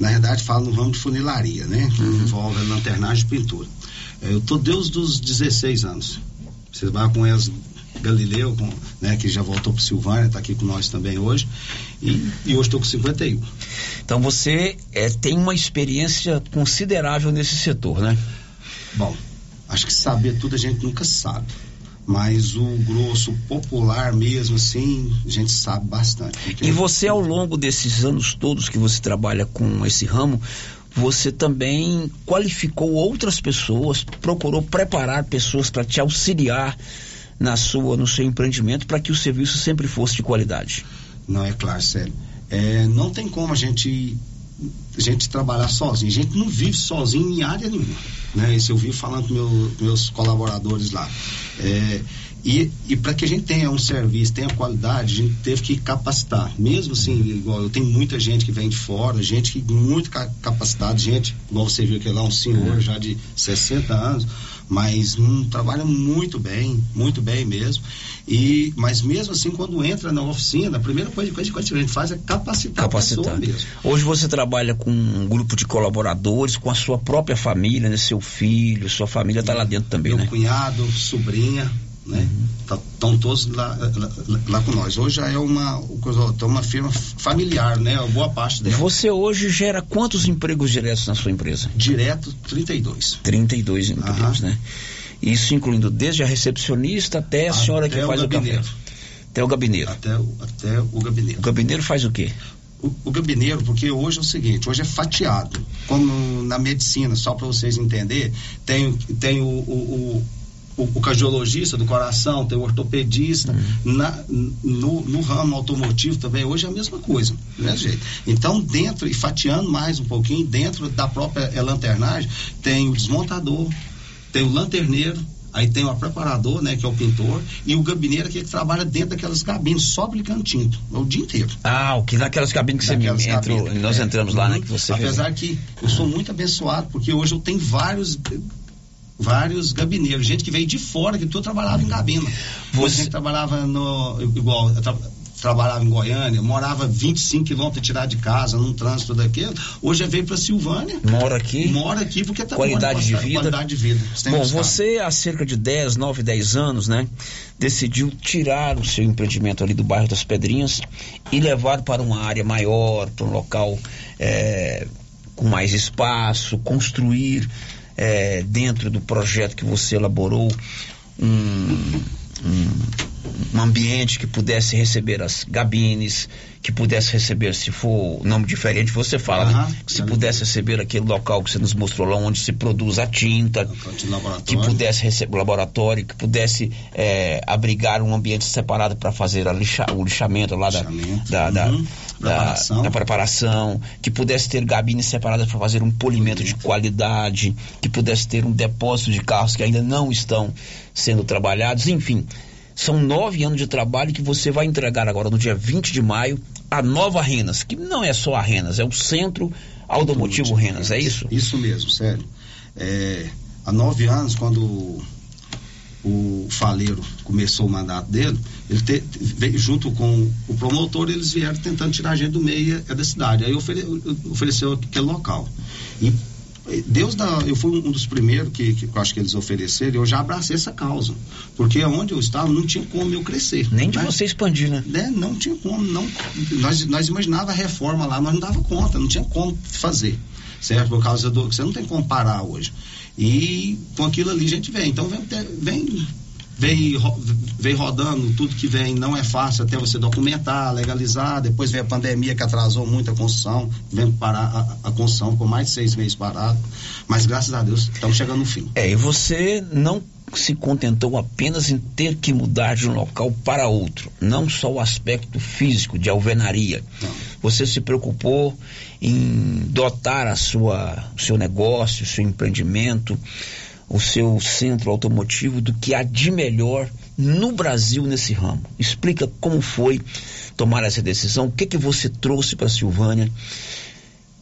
na verdade fala no ramo de funilaria, né? Que uhum. envolve lanternagem e pintura. É, eu tô desde os 16 anos. Vocês vão com eles Galileu, com, né, que já voltou para Silvânia, está aqui com nós também hoje. E, e hoje estou com 51. Então você é, tem uma experiência considerável nesse setor, né? Bom, acho que saber tudo a gente nunca sabe mas o grosso popular mesmo assim a gente sabe bastante e você ao longo desses anos todos que você trabalha com esse ramo você também qualificou outras pessoas procurou preparar pessoas para te auxiliar na sua no seu empreendimento para que o serviço sempre fosse de qualidade? Não é claro sério. É, não tem como a gente gente trabalhar sozinho. A gente não vive sozinho em área nenhuma. Né? Isso eu vi falando com meu, meus colaboradores lá. É, e, e para que a gente tenha um serviço, tenha qualidade, a gente teve que capacitar. Mesmo assim, igual eu tenho muita gente que vem de fora, gente que muito capacitada, gente, igual você viu que lá, um senhor já de 60 anos, mas um, trabalha muito bem, muito bem mesmo. E, mas mesmo assim, quando entra na oficina, a primeira coisa, coisa que a gente faz é capacitar, capacitar. a pessoa mesmo. Hoje você trabalha com um grupo de colaboradores, com a sua própria família, né? seu filho, sua família está lá dentro também, Meu né? cunhado, sobrinha, né? Estão tá, todos lá, lá, lá, com nós. Hoje já é uma, uma firma familiar, né? Boa parte dela. Você hoje gera quantos empregos diretos na sua empresa? Direto, 32. 32 empregos, né? Isso incluindo desde a recepcionista até a até senhora que faz o, o café. Até o gabinete. Até, o, até o gabinete. O gabinete faz o quê? O, o gabineiro, porque hoje é o seguinte, hoje é fatiado. Como na medicina, só para vocês entenderem, tem, tem o, o, o, o cardiologista do coração, tem o ortopedista, uhum. na, no, no, ramo automotivo também, hoje é a mesma coisa, né, jeito. Então, dentro, e fatiando mais um pouquinho, dentro da própria é, lanternagem, tem o desmontador, tem o lanterneiro, aí tem o preparador, né, que é o pintor, e o gabineiro que trabalha dentro daquelas cabines, só aplicando tinta, o dia inteiro. Ah, o que naquelas cabines que daquelas você entrou, cabines, nós é, entramos lá, né, que você Apesar fez. que eu sou muito abençoado, porque hoje eu tenho vários vários gabineiros, gente que veio de fora, que tudo trabalhava em gabina. Você trabalhava no. igual, tra, trabalhava em Goiânia, morava 25 quilômetros tirar de casa, num trânsito daquele. Hoje veio para Silvânia. Mora aqui? Mora aqui porque tá qualidade de vida. Qualidade de vida. Bom, você há cerca de 10, 9, 10 anos, né, decidiu tirar o seu empreendimento ali do bairro das Pedrinhas e levar para uma área maior, para um local é, com mais espaço, construir é, dentro do projeto que você elaborou um, um, um ambiente que pudesse receber as gabines, que pudesse receber, se for nome diferente, você fala, uhum, né? Se pudesse receber aquele local que você nos mostrou lá, onde se produz a tinta, que pudesse receber o laboratório, que pudesse é, abrigar um ambiente separado para fazer lixa, o lixamento lá lixamento, da, da, uhum, da, preparação. da, preparação, que pudesse ter gabines separadas para fazer um polimento de qualidade, que pudesse ter um depósito de carros que ainda não estão sendo trabalhados, enfim São nove anos de trabalho que você vai entregar agora no dia 20 de maio a nova Renas, que não é só a Renas, é o Centro Automotivo Renas, é isso? Isso mesmo, sério. É, há nove anos, quando o Faleiro começou o mandato dele, ele te, veio junto com o promotor, eles vieram tentando tirar a gente do meio é da cidade. Aí ofere, ofereceu aquele local. E Deus dá, eu fui um dos primeiros que, que eu acho que eles ofereceram, eu já abracei essa causa. Porque onde eu estava não tinha como eu crescer. Nem de né? você expandir, né? né? Não tinha como, não. Nós, nós imaginava a reforma lá, mas não dava conta, não tinha como fazer. Certo? Por causa do. Você não tem como parar hoje. E com aquilo ali a gente vem. Então vem, vem vem, vem rodando, tudo que vem não é fácil até você documentar, legalizar, depois vem a pandemia que atrasou muito a construção, vem parar a, a construção com mais de seis meses parado, mas graças a Deus estamos chegando no fim. É, e você não se contentou apenas em ter que mudar de um local para outro, não só o aspecto físico de alvenaria. Não. Você se preocupou em dotar a sua, o seu negócio, o seu empreendimento, o seu centro automotivo do que há de melhor no Brasil nesse ramo. Explica como foi tomar essa decisão, o que que você trouxe para Silvânia.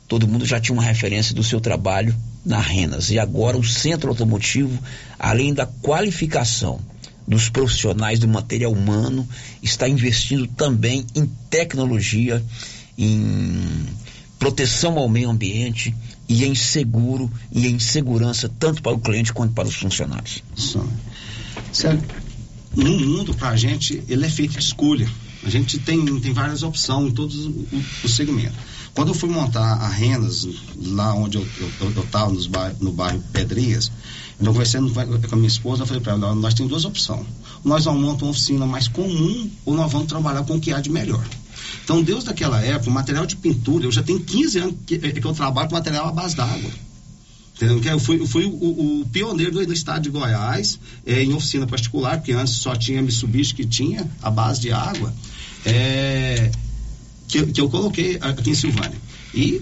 Todo mundo já tinha uma referência do seu trabalho na Renas e agora o centro automotivo, além da qualificação dos profissionais do material humano, está investindo também em tecnologia, em proteção ao meio ambiente e em seguro e em segurança tanto para o cliente quanto para os funcionários. Sério, no mundo para a gente ele é feito de escolha. A gente tem, tem várias opções em todos os segmentos. Quando eu fui montar a Renas, lá onde eu estava, no bairro Pedrinhas, então, conversando com a minha esposa, eu falei para ela: nós temos duas opções. Nós vamos montar uma oficina mais comum ou nós vamos trabalhar com o que há de melhor. Então, Deus daquela época, o material de pintura, eu já tenho 15 anos que, que eu trabalho com material à base d'água. Entendeu? Eu fui, eu fui o, o, pioneiro do, do, estado de Goiás é, em oficina particular, porque antes só tinha Mitsubishi que tinha a base de água, é, que, que eu coloquei aqui em Silvânia. E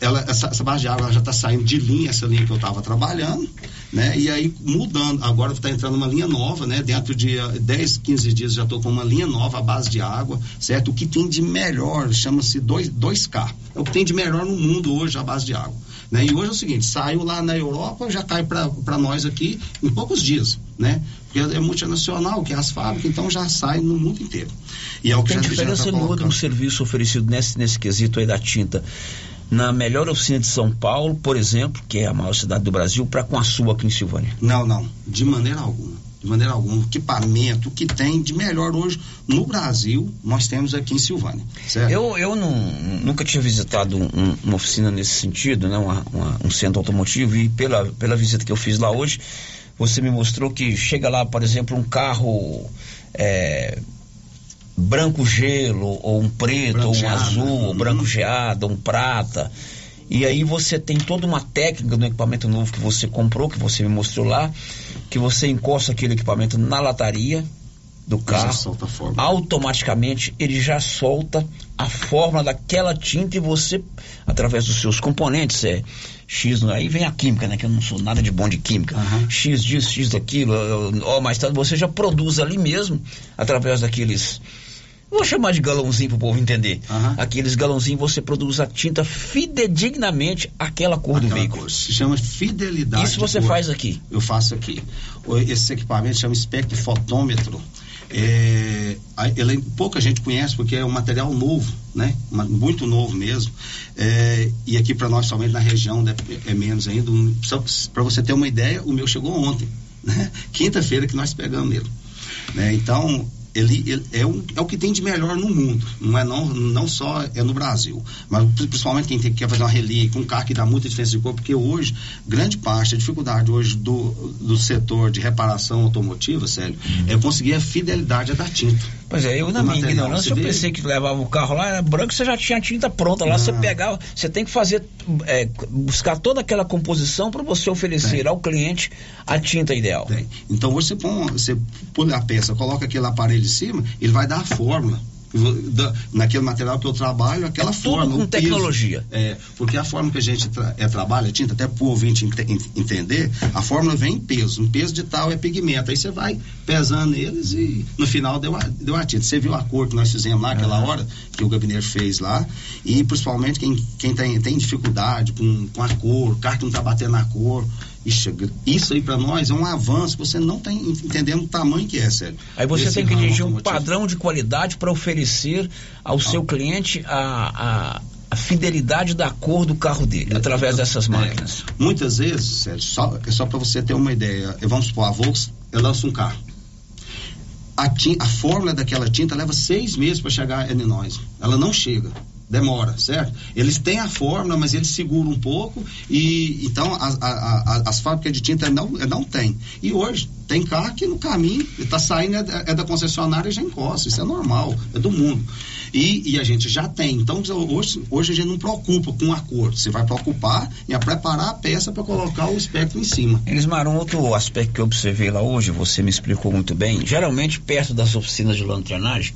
ela, essa, essa base de água já está saindo de linha, essa linha que eu estava trabalhando, né? E aí mudando, agora está entrando uma linha nova, né? Dentro de 10, 15 dias já estou com uma linha nova à base de água, certo? O que tem de melhor chama-se 2, 2K. É o que tem de melhor no mundo hoje a base de água. Né? E hoje é o seguinte, saiu lá na Europa, já cai para nós aqui em poucos dias, né? Porque é multinacional, que é as fábricas, então já sai no mundo inteiro. E é o que tem diferença tá nenhuma do serviço oferecido nesse, nesse quesito aí da tinta na melhor oficina de São Paulo, por exemplo, que é a maior cidade do Brasil, para com a sua aqui em Silvânia? Não, não, de maneira alguma. De maneira alguma. O equipamento que tem de melhor hoje no Brasil, nós temos aqui em Silvânia. Certo? Eu, eu não, nunca tinha visitado um, uma oficina nesse sentido, né? Uma, uma, um centro automotivo, e pela, pela visita que eu fiz lá hoje, você me mostrou que chega lá, por exemplo, um carro. É, branco gelo, ou um preto, branco ou um geado, azul, ou branco geado, ou um prata. E aí você tem toda uma técnica no equipamento novo que você comprou, que você me mostrou lá, que você encosta aquele equipamento na lataria do carro, automaticamente ele já solta a fórmula daquela tinta e você, através dos seus componentes, é X, aí vem a química, né? Que eu não sou nada de bom de química. Uhum. X disso, X daquilo, ó, mais tarde você já produz ali mesmo, através daqueles Vou chamar de galãozinho para o povo entender. Uhum. Aqueles galãozinhos você produz a tinta fidedignamente aquela cor aquela do veículo. Cor. Se chama fidelidade. Isso você faz aqui? Eu faço aqui. Esse equipamento chama espectrofotômetro. É, pouca gente conhece porque é um material novo, né? Muito novo mesmo. É, e aqui para nós, somente na região, né, é menos ainda. Para você ter uma ideia, o meu chegou ontem, né? Quinta-feira que nós pegamos ele. Né? Então, ele, ele é, é, o que tem de melhor no mundo, não é não, não só é no Brasil, mas principalmente quem tem, quer fazer uma relíquia, um carro que dá muita diferença de cor, porque hoje, grande parte, a dificuldade hoje do, do setor de reparação automotiva, uhum. é conseguir a fidelidade da tinta. Pois é, eu na minha ignorância, eu pensei que levava o carro lá, era branco, você já tinha a tinta pronta lá, não. você pegava, você tem que fazer, é, buscar toda aquela composição para você oferecer ao cliente a tinta ideal. Tem. Então você põe, você põe a peça, coloca aquele aparelho de cima, ele vai dar a fórmula da- naquele material que eu trabalho, aquela É tudo forma. com o peso. tecnologia. É, porque a forma que a gente tra- é, trabalha tinta, até para o ouvinte ente- en- entender, a fórmula vem em peso. Um peso de tal é pigmento. Aí você vai pesando eles e no final deu a, deu a tinta. Você viu a cor que nós fizemos lá aquela hora, que o gabinete fez lá. E principalmente quem, quem tem, tem dificuldade com, com a cor, o carro que não está batendo na cor. Isso aí para nós é um avanço, você não tem entendendo o tamanho que é, sério. Aí você tem que dirigir um padrão de qualidade para oferecer ao seu cliente a, a, a fidelidade da cor do carro dele, através dessas máquinas. Muitas vezes, Sérgio, só, é só para você ter uma ideia, vamos supor, a Volks lança um carro. A, tin- a fórmula daquela tinta leva seis meses para chegar em nós. Ela não chega. Demora, certo? Eles têm a fórmula, mas eles seguram um pouco e então as, as fábricas de tinta não, não tem. E hoje tem carro que no caminho está saindo é, é da concessionária e já encosta. Isso é normal, é do mundo. E, e a gente já tem. Então hoje, hoje a gente não preocupa com a cor. Você vai preocupar em preparar a peça para colocar o espectro em cima. Elismar, um outro aspecto que eu observei lá hoje, você me explicou muito bem, geralmente perto das oficinas de lanternagem,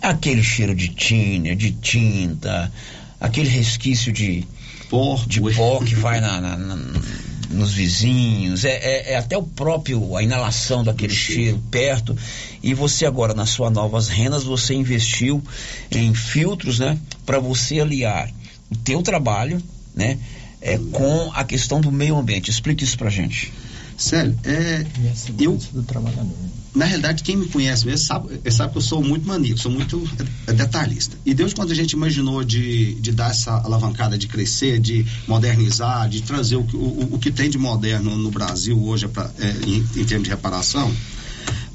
é aquele cheiro de tinta, de tinta, aquele resquício de pó, de pó que vai na, na- na- nos vizinhos, é, é- é até o próprio, a inalação daquele cheiro perto. E você agora, nas suas novas rendas, você investiu em filtros, né? Para você aliar o teu trabalho, né? É, com a questão do meio ambiente. Explique isso pra gente. Sério, é. Eu, na realidade, quem me conhece mesmo sabe, é, sabe que eu sou muito maníaco, sou muito é, detalhista. E Deus, quando a gente imaginou de, de dar essa alavancada, de crescer, de modernizar, de trazer o, o, o que tem de moderno no Brasil hoje pra, é, em, em termos de reparação,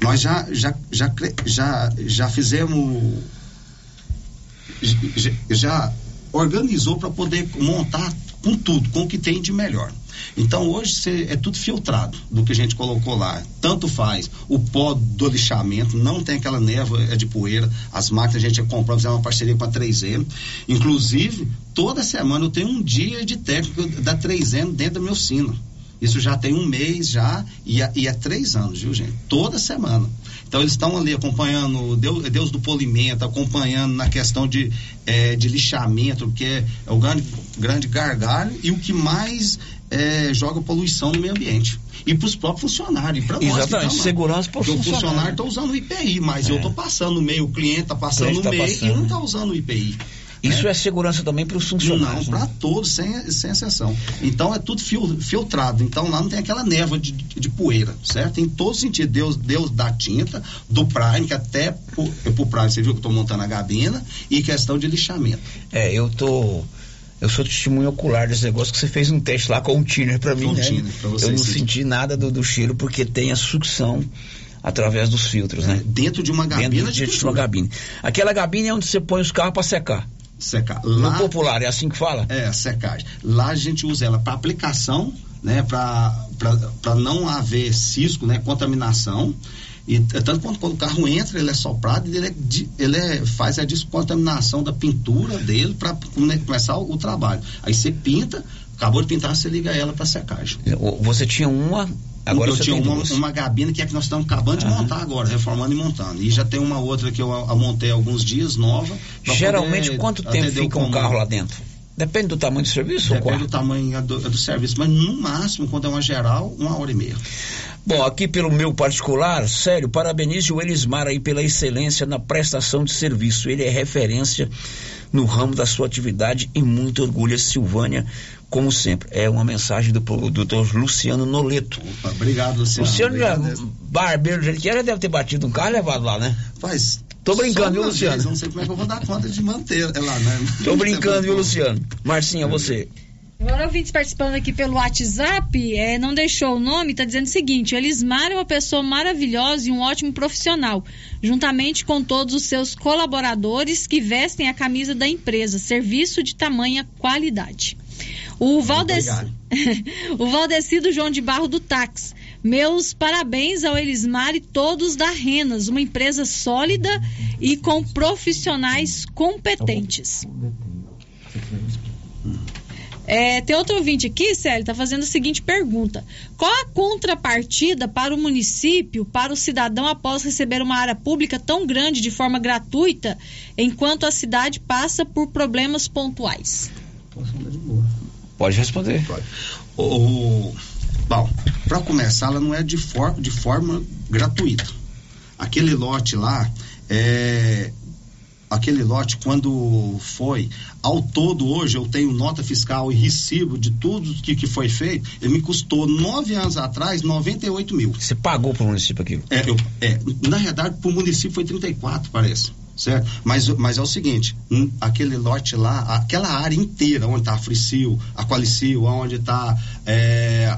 nós já, já, já, já, já fizemos já, já organizou para poder montar com tudo, com o que tem de melhor. Então hoje cê- é tudo filtrado do que a gente colocou lá. Tanto faz o pó do lixamento, não tem aquela névoa é de poeira. As máquinas a gente comprou, fizemos uma parceria com a 3M. Inclusive, toda semana eu tenho um dia de técnico da 3M dentro do meu sino. Isso já tem um mês já e, é- e é três anos, viu, gente? Toda semana. Então eles estão ali acompanhando Deus, Deus do polimento, acompanhando na questão de, eh, de lixamento, porque é o grande, grande gargalho e o que mais eh, joga poluição no meio ambiente. E para os próprios funcionários, e para nós. Exatamente, lá. segurança Porque o funcionário. funcionário está usando o IPI, mas É. eu estou passando no meio, o cliente está passando no tá meio passando. e não está usando o IPI. Isso é segurança também para os funcionários. Não, né? para todos, sem, sem exceção. Então é tudo fil- filtrado. Então lá não tem aquela névoa de, de poeira, certo? Em todo sentido. Deus, Deus dá tinta, do Prime, que até pro, pro Prime, você viu que eu estou montando a gabina, e questão de lixamento. É, eu tô. Eu sou testemunho ocular desse negócio que você fez um teste lá com o thinner pra mim, Com o né? thinner, pra você eu não senti nada do, do cheiro porque tem a sucção através dos filtros, né? Dentro de uma gabina Dentro de de, uma gabina. Aquela gabina é onde você põe os carros para secar. Secar. No Lá, popular, é assim que fala? É, secagem. Lá a gente usa ela para aplicação, né? Para não haver cisco, né? Contaminação. E é tanto quando, quando o carro entra, ele é soprado e ele, é ele é- faz a descontaminação da pintura dele para começar o, o trabalho. Aí você pinta, acabou de pintar, você liga ela para secagem. O- Você tinha uma, agora eu você tinha tem uma, uma gabina que é que nós estamos acabando de montar agora, reformando e montando. E já tem uma outra que eu a, a montei há alguns dias, nova. Geralmente, quanto tempo fica um carro lá dentro? Depende do tamanho do serviço Depende do tamanho do, do serviço, mas no máximo, quando é uma geral, uma hora e meia. Bom, aqui pelo meu particular, sério, parabenizo o Elismar aí pela excelência na prestação de serviço. Ele é referência no ramo da sua atividade e muito orgulho, Silvânia, como sempre. É uma mensagem do doutor Luciano Noleto. Opa, obrigado, Luciano. Luciano já, Obrigado. barbeiro do jeito que é, já deve ter batido um carro levado lá, né? Faz. Tô brincando, viu, Luciano? vez, não sei como é que eu vou dar conta de manter ela, né? Tô brincando, viu, Luciano? Marcinha, você. Agora, ouvintes participando aqui pelo WhatsApp, é, não deixou o nome, está dizendo o seguinte: o Elismar é uma pessoa maravilhosa e um ótimo profissional, juntamente com todos os seus colaboradores que vestem a camisa da empresa, serviço de tamanha qualidade. O, Valdes... o Valdecido João de Barro do Táxi. Meus parabéns ao Elismar e todos da Renas, uma empresa sólida e com profissionais competentes. É, tem outro ouvinte aqui, Célio, está fazendo a seguinte pergunta: Qual a contrapartida para o município, para o cidadão, após receber uma área pública tão grande de forma gratuita, enquanto a cidade passa por problemas pontuais? Pode responder. Pode. O, bom, para começar, ela não é de, for, de forma gratuita. Aquele lote lá, é, aquele lote, quando foi, ao todo hoje eu tenho nota fiscal e recibo de tudo que, que foi feito, ele me custou nove anos atrás 98 mil. Você pagou para o município aquilo? É, eu, é, na verdade, para o município foi 34, parece. Certo? Mas, mas é o seguinte, hum, aquele lote lá, aquela área inteira, onde está a Fricil, a Qualicil, onde está é,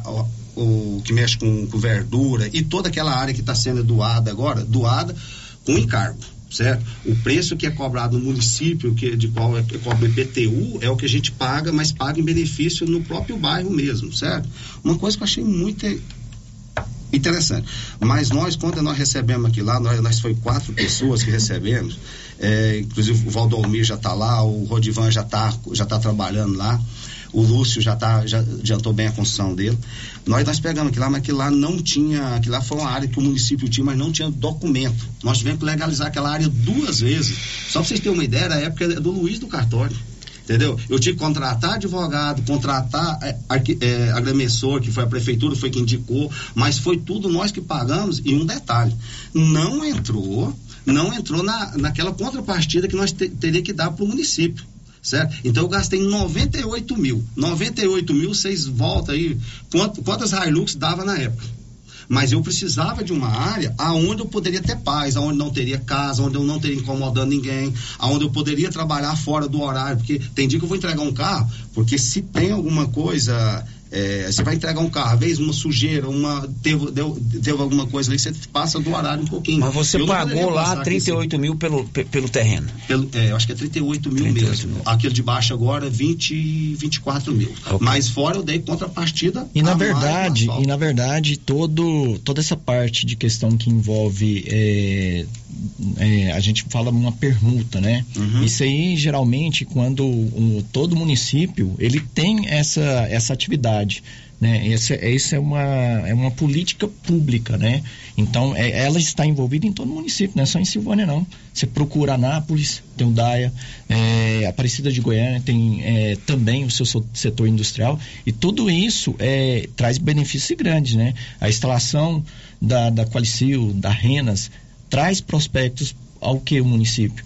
o, que mexe com, com verdura e toda aquela área que está sendo doada agora, doada com encargo certo? O preço que é cobrado no município, que de qual é, é cobra IPTU, é o que a gente paga, mas paga em benefício no próprio bairro mesmo, certo? Uma coisa que eu achei muito interessante. Mas nós, quando nós recebemos aqui lá, nós, nós foi quatro pessoas que recebemos, é, inclusive o Valdomir já está lá, o Rodivan já está já tá trabalhando lá, o Lúcio já, tá, já adiantou bem a construção dele. Nós, nós pegamos aquilo lá, mas que lá não tinha, aquilo lá foi uma área que o município tinha, mas não tinha documento. Nós tivemos que legalizar aquela área duas vezes. Só para vocês terem uma ideia, era a época do Luiz do Cartório entendeu? Eu tive que contratar advogado, contratar é, é, que foi a prefeitura, foi quem indicou, mas foi tudo nós que pagamos. E um detalhe, não entrou, não entrou na, naquela contrapartida que nós te, teria que dar para o município. Certo? Então eu gastei 98 mil. 98 mil, vocês voltam aí. Quanto, quantas Hilux dava na época? Mas eu precisava de uma área aonde eu poderia ter paz, aonde não teria casa, onde eu não teria incomodando ninguém, aonde eu poderia trabalhar fora do horário, porque tem dia que eu vou entregar um carro, porque se tem alguma coisa é, você vai entregar um carro, às vezes uma sujeira, uma, teve, deu, teve alguma coisa ali, você passa do horário um pouquinho. Mas você pagou lá 38 mil pelo, pelo terreno? Pelo, é, eu acho que é 38 mil 38 mesmo. Mil. Aquele de baixo agora, 20, 24 mil. Okay. Mas fora eu dei contrapartida. E na verdade, e na verdade, todo, toda essa parte de questão que envolve é, é, a gente fala uma permuta, né? Uhum. Isso aí geralmente quando um, todo município ele tem essa, essa atividade. Né? Essa, essa é, uma, é uma política pública, né? Então, é, ela está envolvida em todo o município, não é só em Silvânia, não. Você procura Anápolis, tem o DAIA, é, Aparecida de Goiânia tem é, também o seu setor industrial, e tudo isso é, traz benefícios grandes, né? A instalação da, da Qualicil, da Renas, traz prospectos ao que o município?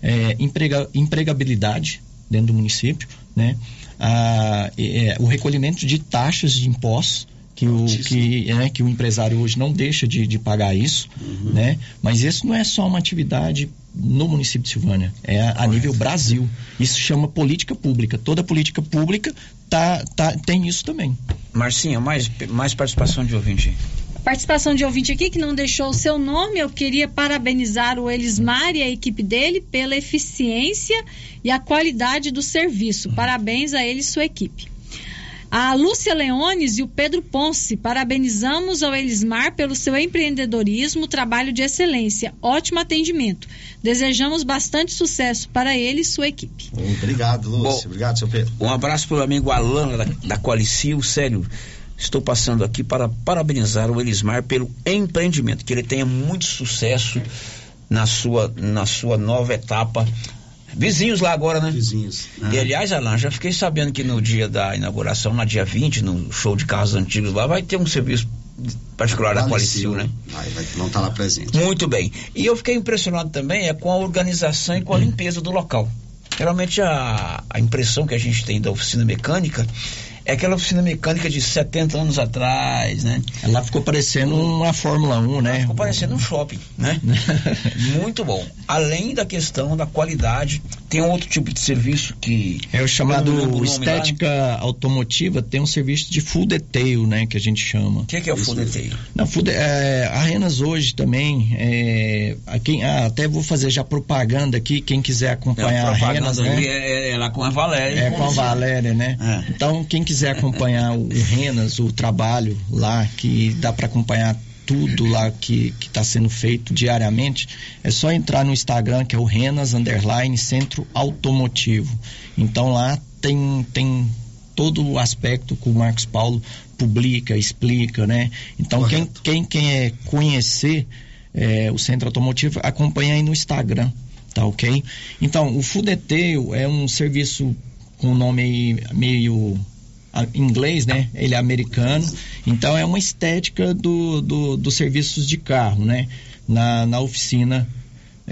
É, emprega, empregabilidade dentro do município, né? Ah, é, o recolhimento de taxas de impostos que o, que, é, que o empresário hoje não deixa de, de pagar isso, uhum. né? Mas isso não é só uma atividade no município de Silvânia, é a, a nível Brasil. Isso chama política pública. Toda política pública tá, tá, tem isso também. Marcinha, mais, mais participação de ouvinte. Participação de ouvinte aqui que não deixou o seu nome. Eu queria parabenizar o Elismar e a equipe dele pela eficiência e a qualidade do serviço. Parabéns a ele e sua equipe. A Lúcia Leones e o Pedro Ponce, parabenizamos ao Elismar pelo seu empreendedorismo, trabalho de excelência, ótimo atendimento. Desejamos bastante sucesso para ele e sua equipe. Obrigado, Lúcia. Bom, Obrigado, seu Pedro. Um abraço para o amigo Alan da, da Qualicil, sério Estou passando aqui para parabenizar o Elismar pelo empreendimento, que ele tenha muito sucesso na sua, na sua nova etapa. Vizinhos lá agora, né? Vizinhos. Né? E aliás, Alan, já fiquei sabendo que no dia da inauguração, na dia 20, no show de carros antigos lá, vai ter um serviço particular da Qualicil, né? Vai, vai, não estar tá lá presente. Muito bem. E eu fiquei impressionado também é com a organização e com a limpeza do local. Geralmente a, a impressão que a gente tem da oficina mecânica é aquela oficina mecânica de 70 anos atrás, né? Ela ficou parecendo uma Fórmula 1, né? Ela ficou parecendo um shopping, né? Muito bom. Além da questão da qualidade, tem um outro tipo de serviço que... É o chamado estética lá. automotiva, tem um serviço de full detail, né? Que a gente chama. O que, que, é o full detail? Não, full de, é, a Renas hoje também, é, a quem, ah, até vou fazer já propaganda aqui, quem quiser acompanhar a Renas, né? É, é, lá com a Valéria. É, com a Valéria, né? É. Então, quem quiser acompanhar o Renas, o trabalho lá, que dá para acompanhar tudo lá que está sendo feito diariamente, é só entrar no Instagram, que é o Renas Underline Centro Automotivo. Então lá tem, tem todo o aspecto que o Marcos Paulo publica, explica, né? Então quem, quem quer conhecer é, o centro automotivo, acompanha aí no Instagram, tá ok? Então, o Food Detail é um serviço com nome meio inglês, né? Ele é americano, então é uma estética do, do, dos serviços de carro, né? Na, na oficina,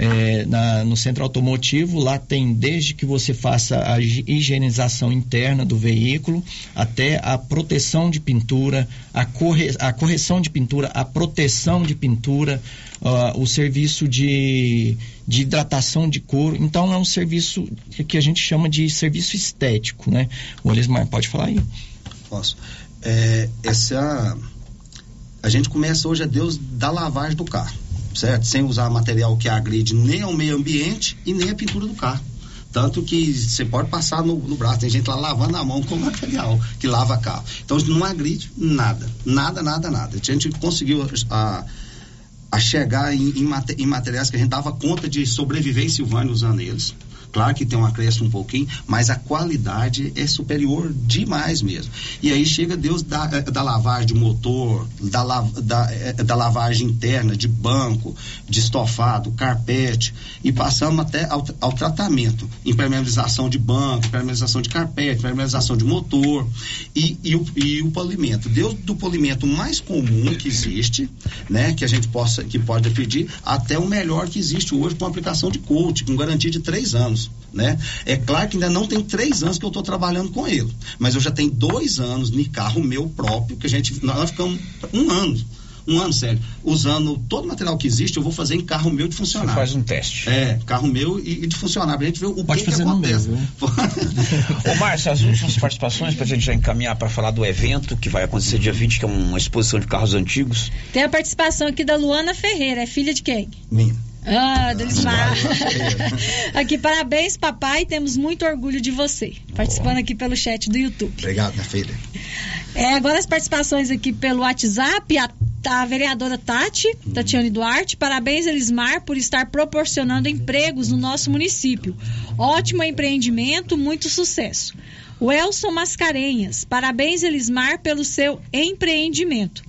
é, na, no centro automotivo, lá tem desde que você faça a hi- higienização interna do veículo até a proteção de pintura, a, corre, a correção de pintura, a proteção de pintura, ah, o serviço de, de hidratação de couro. Então é um serviço que- a gente chama de serviço estético, né? O Elismar pode falar aí. Posso. É, essa, a gente começa hoje a Deus da lavagem do carro, certo? Sem usar material que agride nem ao meio ambiente e nem a pintura do carro. Tanto que você pode passar no, no braço, tem gente lá lavando a mão com material que lava carro. Então não agride nada, nada, nada, nada. A gente conseguiu a, a chegar em, em, mate- em materiais que a gente dava conta de sobreviver em Silvânia usando eles. Claro que tem um acréscimo um pouquinho, mas a qualidade é superior demais mesmo. E aí chega Deus da, eh, da lavagem de motor, da, da, eh, da lavagem interna, de banco, de estofado, carpete, e passamos até ao, ao tratamento. Impermeabilização de banco, impermeabilização de carpete, impermeabilização de motor e, e, o, e o polimento. Deus do polimento mais comum que existe, né, que a gente possa, que pode pedir, até o melhor que existe hoje com aplicação de coach, com garantia de três anos. Né? É claro que ainda não tem três anos que eu estou trabalhando com ele, mas eu já tenho dois anos em carro meu próprio, que a gente, nós ficamos um ano, um ano, sério, usando todo o material que existe, eu vou fazer em carro meu de funcionário. Você faz um teste. É, carro meu e, e de funcionário, pra gente ver o Pode que, que fazer no acontece. meu, Ô Márcio, as últimas participações pra gente já encaminhar para falar do evento que vai acontecer dia 20, que é uma exposição de carros antigos. Tem a participação aqui da Luana Ferreira, é filha de quem? Minha. Ah, Delismar. aqui, parabéns, papai. Temos muito orgulho de você. Participando aqui pelo chat do YouTube. Obrigado, minha filha. É, agora as participações aqui pelo WhatsApp, a, a vereadora Tati, Tatiane Duarte, parabéns Elismar por estar proporcionando empregos no nosso município. Ótimo empreendimento, muito sucesso. O Elson Mascarenhas, parabéns Elismar pelo seu empreendimento.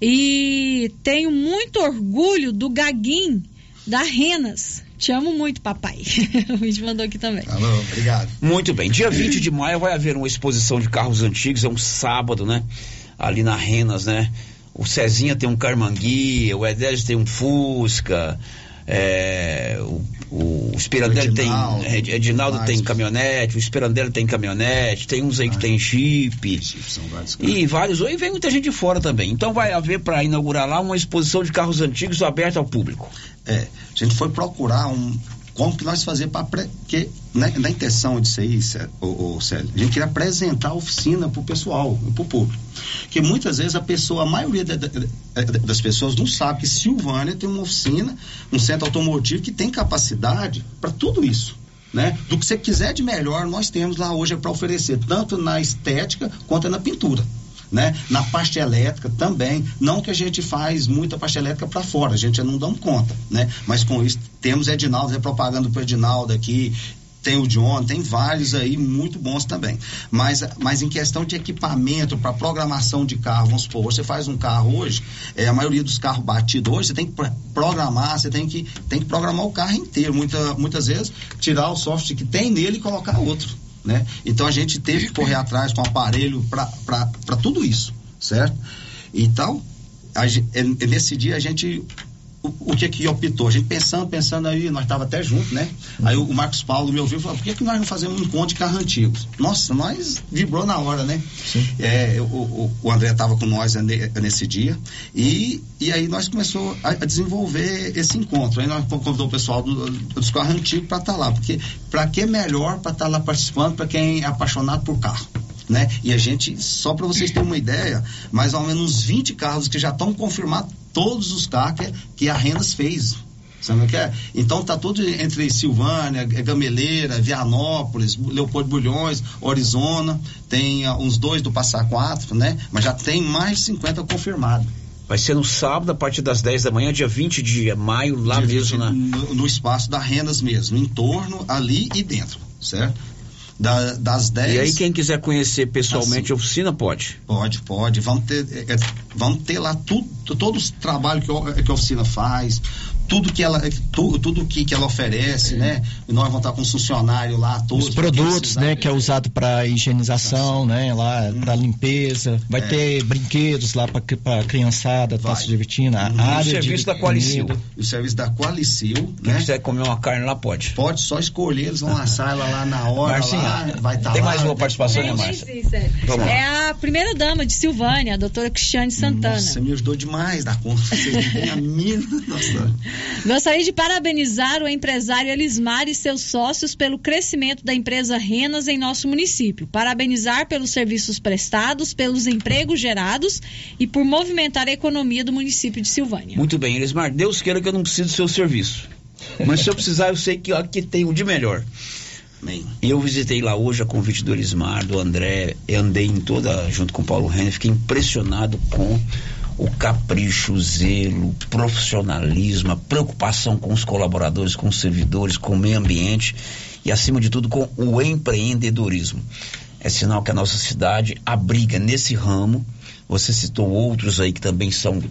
E tenho muito orgulho do Gaguim da Renas. Te amo muito, papai. o vídeo mandou aqui também. Alô, obrigado. Muito bem. Dia 20 de maio vai haver uma exposição de carros antigos, é um sábado, né? Ali na Renas, né? O Cezinha tem um Carmangui, o Edésio tem um Fusca, é, o, o Spirandelli tem. Edinaldo, Ed- Edinaldo tem caminhonete, o Spirandelli tem caminhonete, tem uns aí que tem Jeep. São vários carros. E vários, e vem muita gente de fora também. Então vai haver para inaugurar lá uma exposição de carros antigos aberta ao público. É, a gente foi procurar um. Como que nós fazer para. Porque na, na intenção disso aí, Cé- ô, ô, Célio, a gente queria apresentar a oficina para o pessoal, para o público. Porque muitas vezes a pessoa, a maioria da- da- da- das pessoas não sabe que Silvânia tem uma oficina, um centro automotivo que tem capacidade para tudo isso. Né? Do que você quiser de melhor, nós temos lá hoje para oferecer, tanto na estética quanto na pintura. Né? Na parte elétrica também, não que a gente faz muita parte elétrica para fora, a gente não dá conta, né? Mas com isso temos Edinaldo, é propaganda pro Edinaldo aqui, tem o John, tem vários aí muito bons também. Mas, mas em questão de equipamento para programação de carro, vamos supor, você faz um carro hoje, é, a maioria dos carros batidos hoje, você tem que pro- programar, você tem que, tem que programar o carro inteiro. Muita, muitas vezes, tirar o software que tem nele e colocar outro. Né? Então a gente teve que correr atrás com aparelho para tudo isso, certo? Então, a é- é nesse dia a gente. O, o que que optou? A gente pensando, pensando aí, nós estava até junto, né? Aí o, o Marcos Paulo me ouviu e falou: por que, que nós não fazemos um encontro de carro antigos? Nossa, nós vibrou na hora, né? É, o, o, André estava com nós ne- nesse dia e, e aí nós começou a, a desenvolver esse encontro. Aí nós convidou o pessoal do- dos carros antigos para estar lá, porque para que melhor para estar lá participando para quem é apaixonado por carro? Né? E a gente, só para vocês terem uma ideia, mais ou menos uns 20 carros que já estão confirmados, todos os carros que, que a Rendas fez. Sabe o que é? Então tá tudo entre Silvânia, Gameleira, Vianópolis, Leopoldo Bulhões, Orizona, tem ah, uns dois do Passar Quatro, né? Mas já tem mais de 50 confirmados. Vai ser no sábado, a partir das 10 da manhã, dia 20 de maio, lá Dia mesmo, 20, né? no, no espaço da Rendas mesmo, em torno, ali e dentro, certo? Da, das 10. E aí, quem quiser conhecer pessoalmente a oficina, pode? Pode, pode. Vamos ter, é, é, vamos ter lá tudo, todos os trabalhos que, o- que a oficina faz, tudo que ela, tu- tudo que, que ela oferece, né? E nós vamos estar com os funcionários lá, todos. Os produtos, né, que é usado para higienização, né, lá para limpeza. Vai É. ter brinquedos lá para criançada, estar se divertindo. A Uhum. área o de serviço da Qualicil. O serviço da Qualicil, Quem né? quiser comer uma carne lá, pode. Pode só escolher, eles vão assar ela lá na hora, Marcinha, lá, vai estar tem lá. mais uma participação, né, Tem, Márcia? tem lá. É a primeira dama de Silvânia, a doutora Cristiane Santana. Nossa, me ajudou demais da conta. Vocês não têm a mínima noção. Gostaria de parabenizar o empresário Elismar e seus sócios pelo crescimento da empresa Renas em nosso município. Parabenizar pelos serviços prestados, pelos empregos gerados e por movimentar a economia do município de Silvânia. Muito bem, Elismar, Deus queira que eu não precise do seu serviço. Mas se eu precisar, eu sei que aqui tem o de melhor. Bem. Eu visitei lá hoje a convite do Elismar, do André, andei em toda, junto com o Paulo Renner, fiquei impressionado com o capricho, o zelo, o profissionalismo, a preocupação com os colaboradores, com os servidores, com o meio ambiente e, acima de tudo, com o empreendedorismo. É sinal que a nossa cidade abriga nesse ramo. Você citou outros aí que também são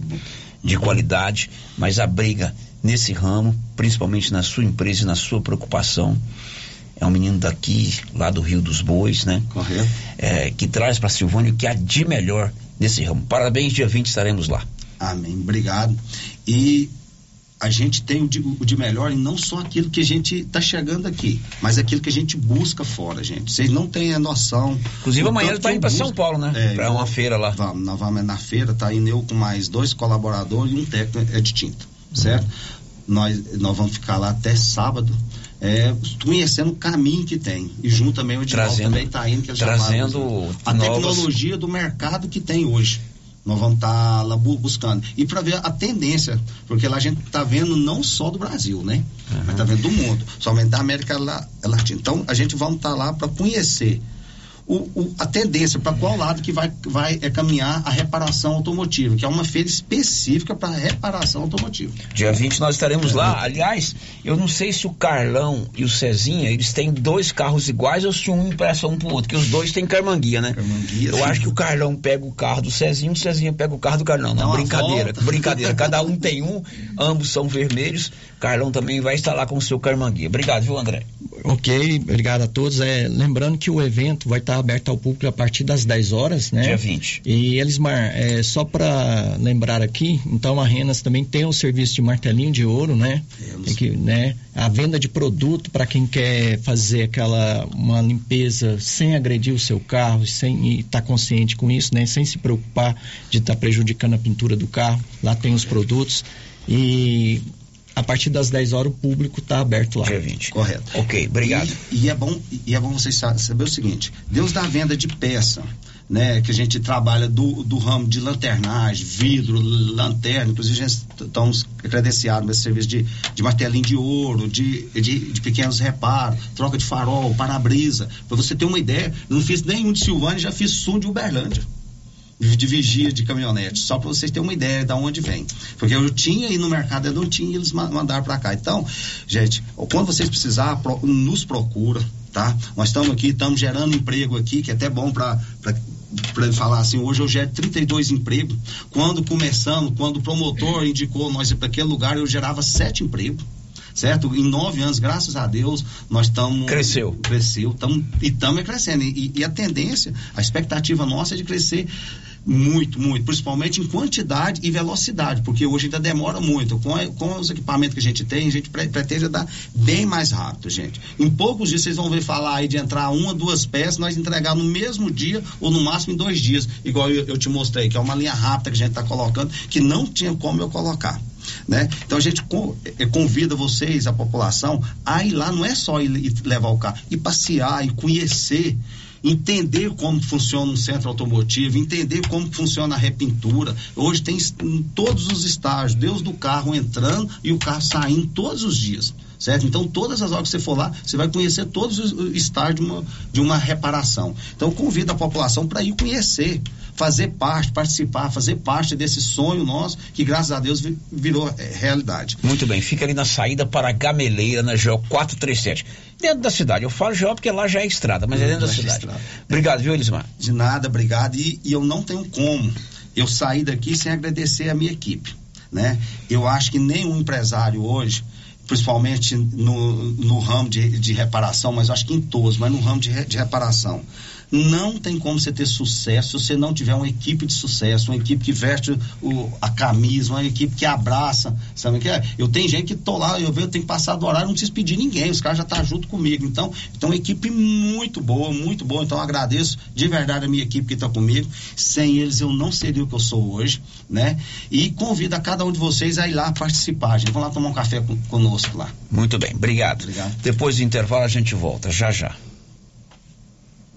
de qualidade, mas abriga nesse ramo, principalmente na sua empresa e na sua preocupação. É um menino daqui, lá do Rio dos Bois, né? Correto. É, que traz para Silvânia o que há de melhor nesse ramo. Parabéns, dia 20 estaremos lá. Amém. Obrigado. E a gente tem o de, o de melhor e não só aquilo que a gente está chegando aqui, mas aquilo que a gente busca fora, gente. Vocês não têm a noção. Inclusive, O amanhã ele tá que indo pra São. Paulo, né? É, eu- uma feira lá. Vamos, nós vamos na feira, tá indo eu com mais dois colaboradores e um técnico é de tinta, certo? Nós, nós vamos ficar lá até sábado. É, conhecendo o caminho que tem. E junto também o Edinaldo Trazendo- também está indo, que já trazendo a novas- tecnologia do mercado que tem hoje. Nós vamos estar lá bu- buscando. E para ver a tendência, porque lá a gente está vendo não só do Brasil, né? Mas está vendo do mundo, somente da América La- Latina. Então a gente vai estar lá para conhecer o- o- a tendência, para qual lado que vai, vai é, caminhar a reparação automotiva, que é uma feira específica para reparação automotiva. Dia 20 nós estaremos lá. Aliás, eu não sei se o Carlão e o Cezinha, eles têm dois carros iguais ou se um empresta um pro outro, que os dois têm carmanguia, né? eu sim. acho que o Carlão pega o carro do Cezinha, o Cezinha pega o carro do Carlão. Não, uma brincadeira, brincadeira. Cada um tem um, ambos são vermelhos. Carlão também vai estar lá com o seu carmanguia. Obrigado, viu, André? Ok, obrigado a todos. É, lembrando que o evento vai estar aberto ao público a partir das 10 horas, né? Dia 20. E Elismar, é, só para lembrar aqui, então a Renas também tem o serviço de martelinho de ouro, né? É que, né? A venda de produto para quem quer fazer aquela uma limpeza sem agredir o seu carro, sem estar consciente com isso, né? Sem se preocupar de estar prejudicando a pintura do carro. Lá tem os produtos e a partir das 10 horas o público está aberto lá. Dia 20. Correto. Ok, obrigado. E, e é bom, e é bom vocês sa- saber o seguinte: Deus dá venda de peça, né? Que a gente trabalha do, do ramo de lanternagem, vidro, lanterna, inclusive a gente estamos credenciados nesse serviço de, de martelinho de ouro, de, de, de pequenos reparos, troca de farol, para-brisa. Para você ter uma ideia, eu não fiz nenhum de Silvânia, já fiz sul de Uberlândia de vigia de caminhonete, só para vocês terem uma ideia de onde vem. Porque eu tinha e no mercado eu não tinha, e eles ma- mandaram para cá. Então, gente, quando vocês precisar, nos procura, tá? Nós estamos aqui, estamos gerando emprego aqui, que é até bom para para falar assim, hoje eu gero 32 empregos. Quando começamos, quando o promotor indicou nós ir para aquele lugar, eu gerava sete empregos. Certo? Em nove anos, graças a Deus, nós estamos. Cresceu. Cresceu. Tamo, e estamos crescendo. E, e a tendência, a expectativa nossa é de crescer muito, muito, principalmente em quantidade e velocidade, porque hoje ainda demora muito. Com, com os equipamentos que a gente tem, a gente pre- pretende dar bem mais rápido, gente. Em poucos dias vocês vão ver falar aí de entrar uma, duas peças, nós entregar no mesmo dia ou no máximo em dois dias, igual eu, eu te mostrei, que é uma linha rápida que a gente está colocando, que não tinha como eu colocar. Né? Então a gente eh, convida vocês, a população, a ir lá, não é só ir, ir levar o carro, ir passear e conhecer entender como funciona um centro automotivo, entender como funciona a repintura. Hoje tem em todos os estágios, Deus do carro entrando e o carro saindo todos os dias. Certo? Então, todas as horas que você for lá, você vai conhecer todos os estágios de uma, de uma reparação. Então, convido a população para ir conhecer, fazer parte, participar, fazer parte desse sonho nosso, que graças a Deus virou é, realidade. Muito bem, fica ali na saída para a Gameleira, na GO 437. Dentro da cidade, eu falo GO porque lá já é estrada, mas é dentro da cidade. Obrigado, viu, Elismar? De nada, obrigado. E, e eu não tenho como eu sair daqui sem agradecer a minha equipe. Né? Eu acho que nenhum empresário hoje, principalmente no, no ramo de, de reparação, mas acho que em todos, mas no ramo de, de reparação, não tem como você ter sucesso se você não tiver uma equipe de sucesso, uma equipe que veste o, a camisa, uma equipe que abraça. Sabe o que é? Eu tenho gente que tô lá, eu vejo, eu tenho que passar do horário, não preciso pedir ninguém, os caras já estão tá junto comigo. Então, então, uma equipe muito boa, muito boa. Então, agradeço de verdade a minha equipe que está comigo. Sem eles, eu não seria o que eu sou hoje, né? E convido a cada um de vocês a ir lá participar. gente. Vamos lá tomar um café com, conosco lá. Muito bem, obrigado. obrigado. Depois do intervalo, a gente volta, já já.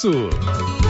isso.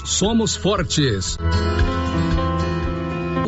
somos fortes.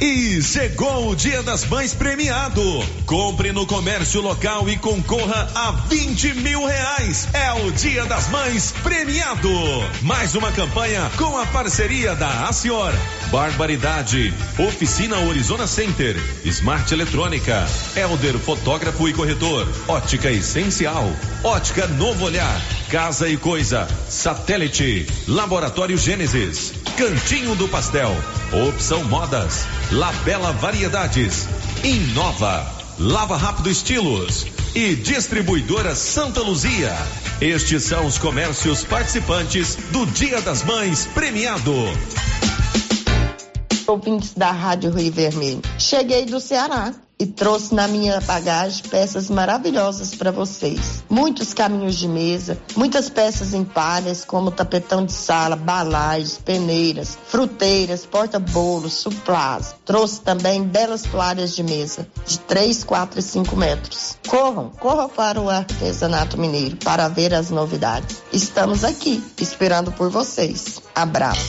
E chegou o Dia das Mães premiado. Compre no comércio local e concorra a 20 mil reais. É o Dia das Mães premiado. Mais uma campanha com a parceria da Acior, Barbaridade, Oficina Horizona Center, Smart Eletrônica, Elder Fotógrafo e Corretor, Ótica Essencial, Ótica Novo Olhar, Casa e Coisa, Satélite, Laboratório Gênesis, Cantinho do Pastel, Opção Modas, Labela Variedades, Inova, Lava Rápido Estilos e Distribuidora Santa Luzia. Estes são os comércios participantes do Dia das Mães premiado. Ouvintes da Rádio Rio Vermelho. Cheguei do Ceará e trouxe na minha bagagem peças maravilhosas para vocês. Muitos caminhos de mesa, muitas peças em palhas, como tapetão de sala, balais, peneiras, fruteiras, porta-bolos, suplás. Trouxe também belas toalhas de mesa, de 3, 4 e 5 metros. Corram, corram para o artesanato mineiro para ver as novidades. Estamos aqui, esperando por vocês. Abraços.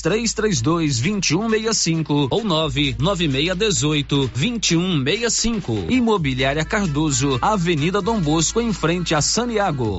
3332 2165 ou 99618 2165. Imobiliária Cardoso, Avenida Dom Bosco, em frente a Saniago.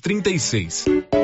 36.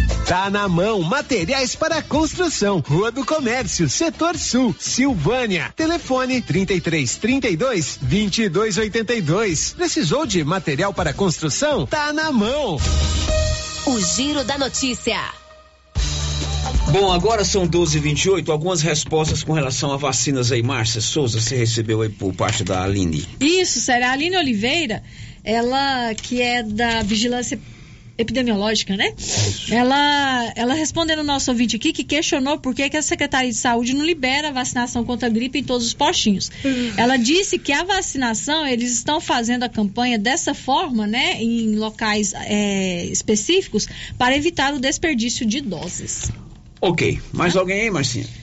Tá na mão, materiais para construção, Rua do Comércio, Setor Sul, Silvânia. Telefone 33 32 22 82. Precisou de material para construção? Tá na mão. O Giro da Notícia. Bom, agora são 12h28. Algumas respostas com relação a vacinas aí. Márcia Souza, você recebeu aí por parte da Aline. Isso, sério. A Aline Oliveira, ela que é da Vigilância epidemiológica, né? Ela, ela respondendo ao nosso ouvinte aqui que questionou por que, que a Secretaria de Saúde não libera a vacinação contra a gripe em todos os postinhos. Uhum. Ela disse que a vacinação, eles estão fazendo a campanha dessa forma, né? Em locais é, específicos para evitar o desperdício de doses. Ok. Mais alguém aí, Marcinha?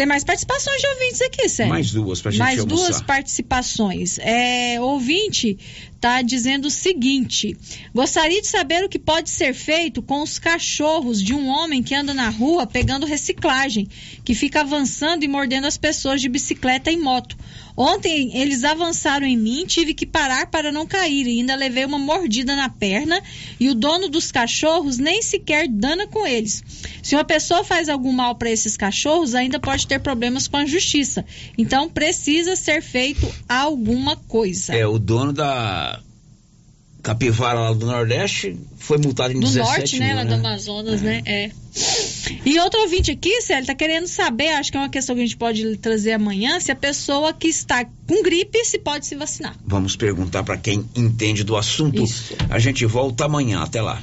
Tem mais participações de ouvintes aqui, Sérgio. Mais duas pra gente Mais almoçar. duas participações. É, ouvinte está dizendo o seguinte: gostaria de saber o que pode ser feito com os cachorros de um homem que anda na rua pegando reciclagem, que fica avançando e mordendo as pessoas de bicicleta e moto. Ontem eles avançaram em mim, tive que parar para não cair e ainda levei uma mordida na perna e o dono dos cachorros nem sequer dana com eles. Se uma pessoa faz algum mal para esses cachorros, ainda pode ter problemas com a justiça. Então precisa ser feito alguma coisa. É, o dono da capivara lá do Nordeste foi multado em do 17 norte, né? mil, Lá né? do Amazonas, né? É. E outro ouvinte aqui, Célio, tá querendo saber, acho que é uma questão que a gente pode trazer amanhã, se a pessoa que está com gripe se pode se vacinar. Vamos perguntar para quem entende do assunto. A gente volta amanhã. Até lá.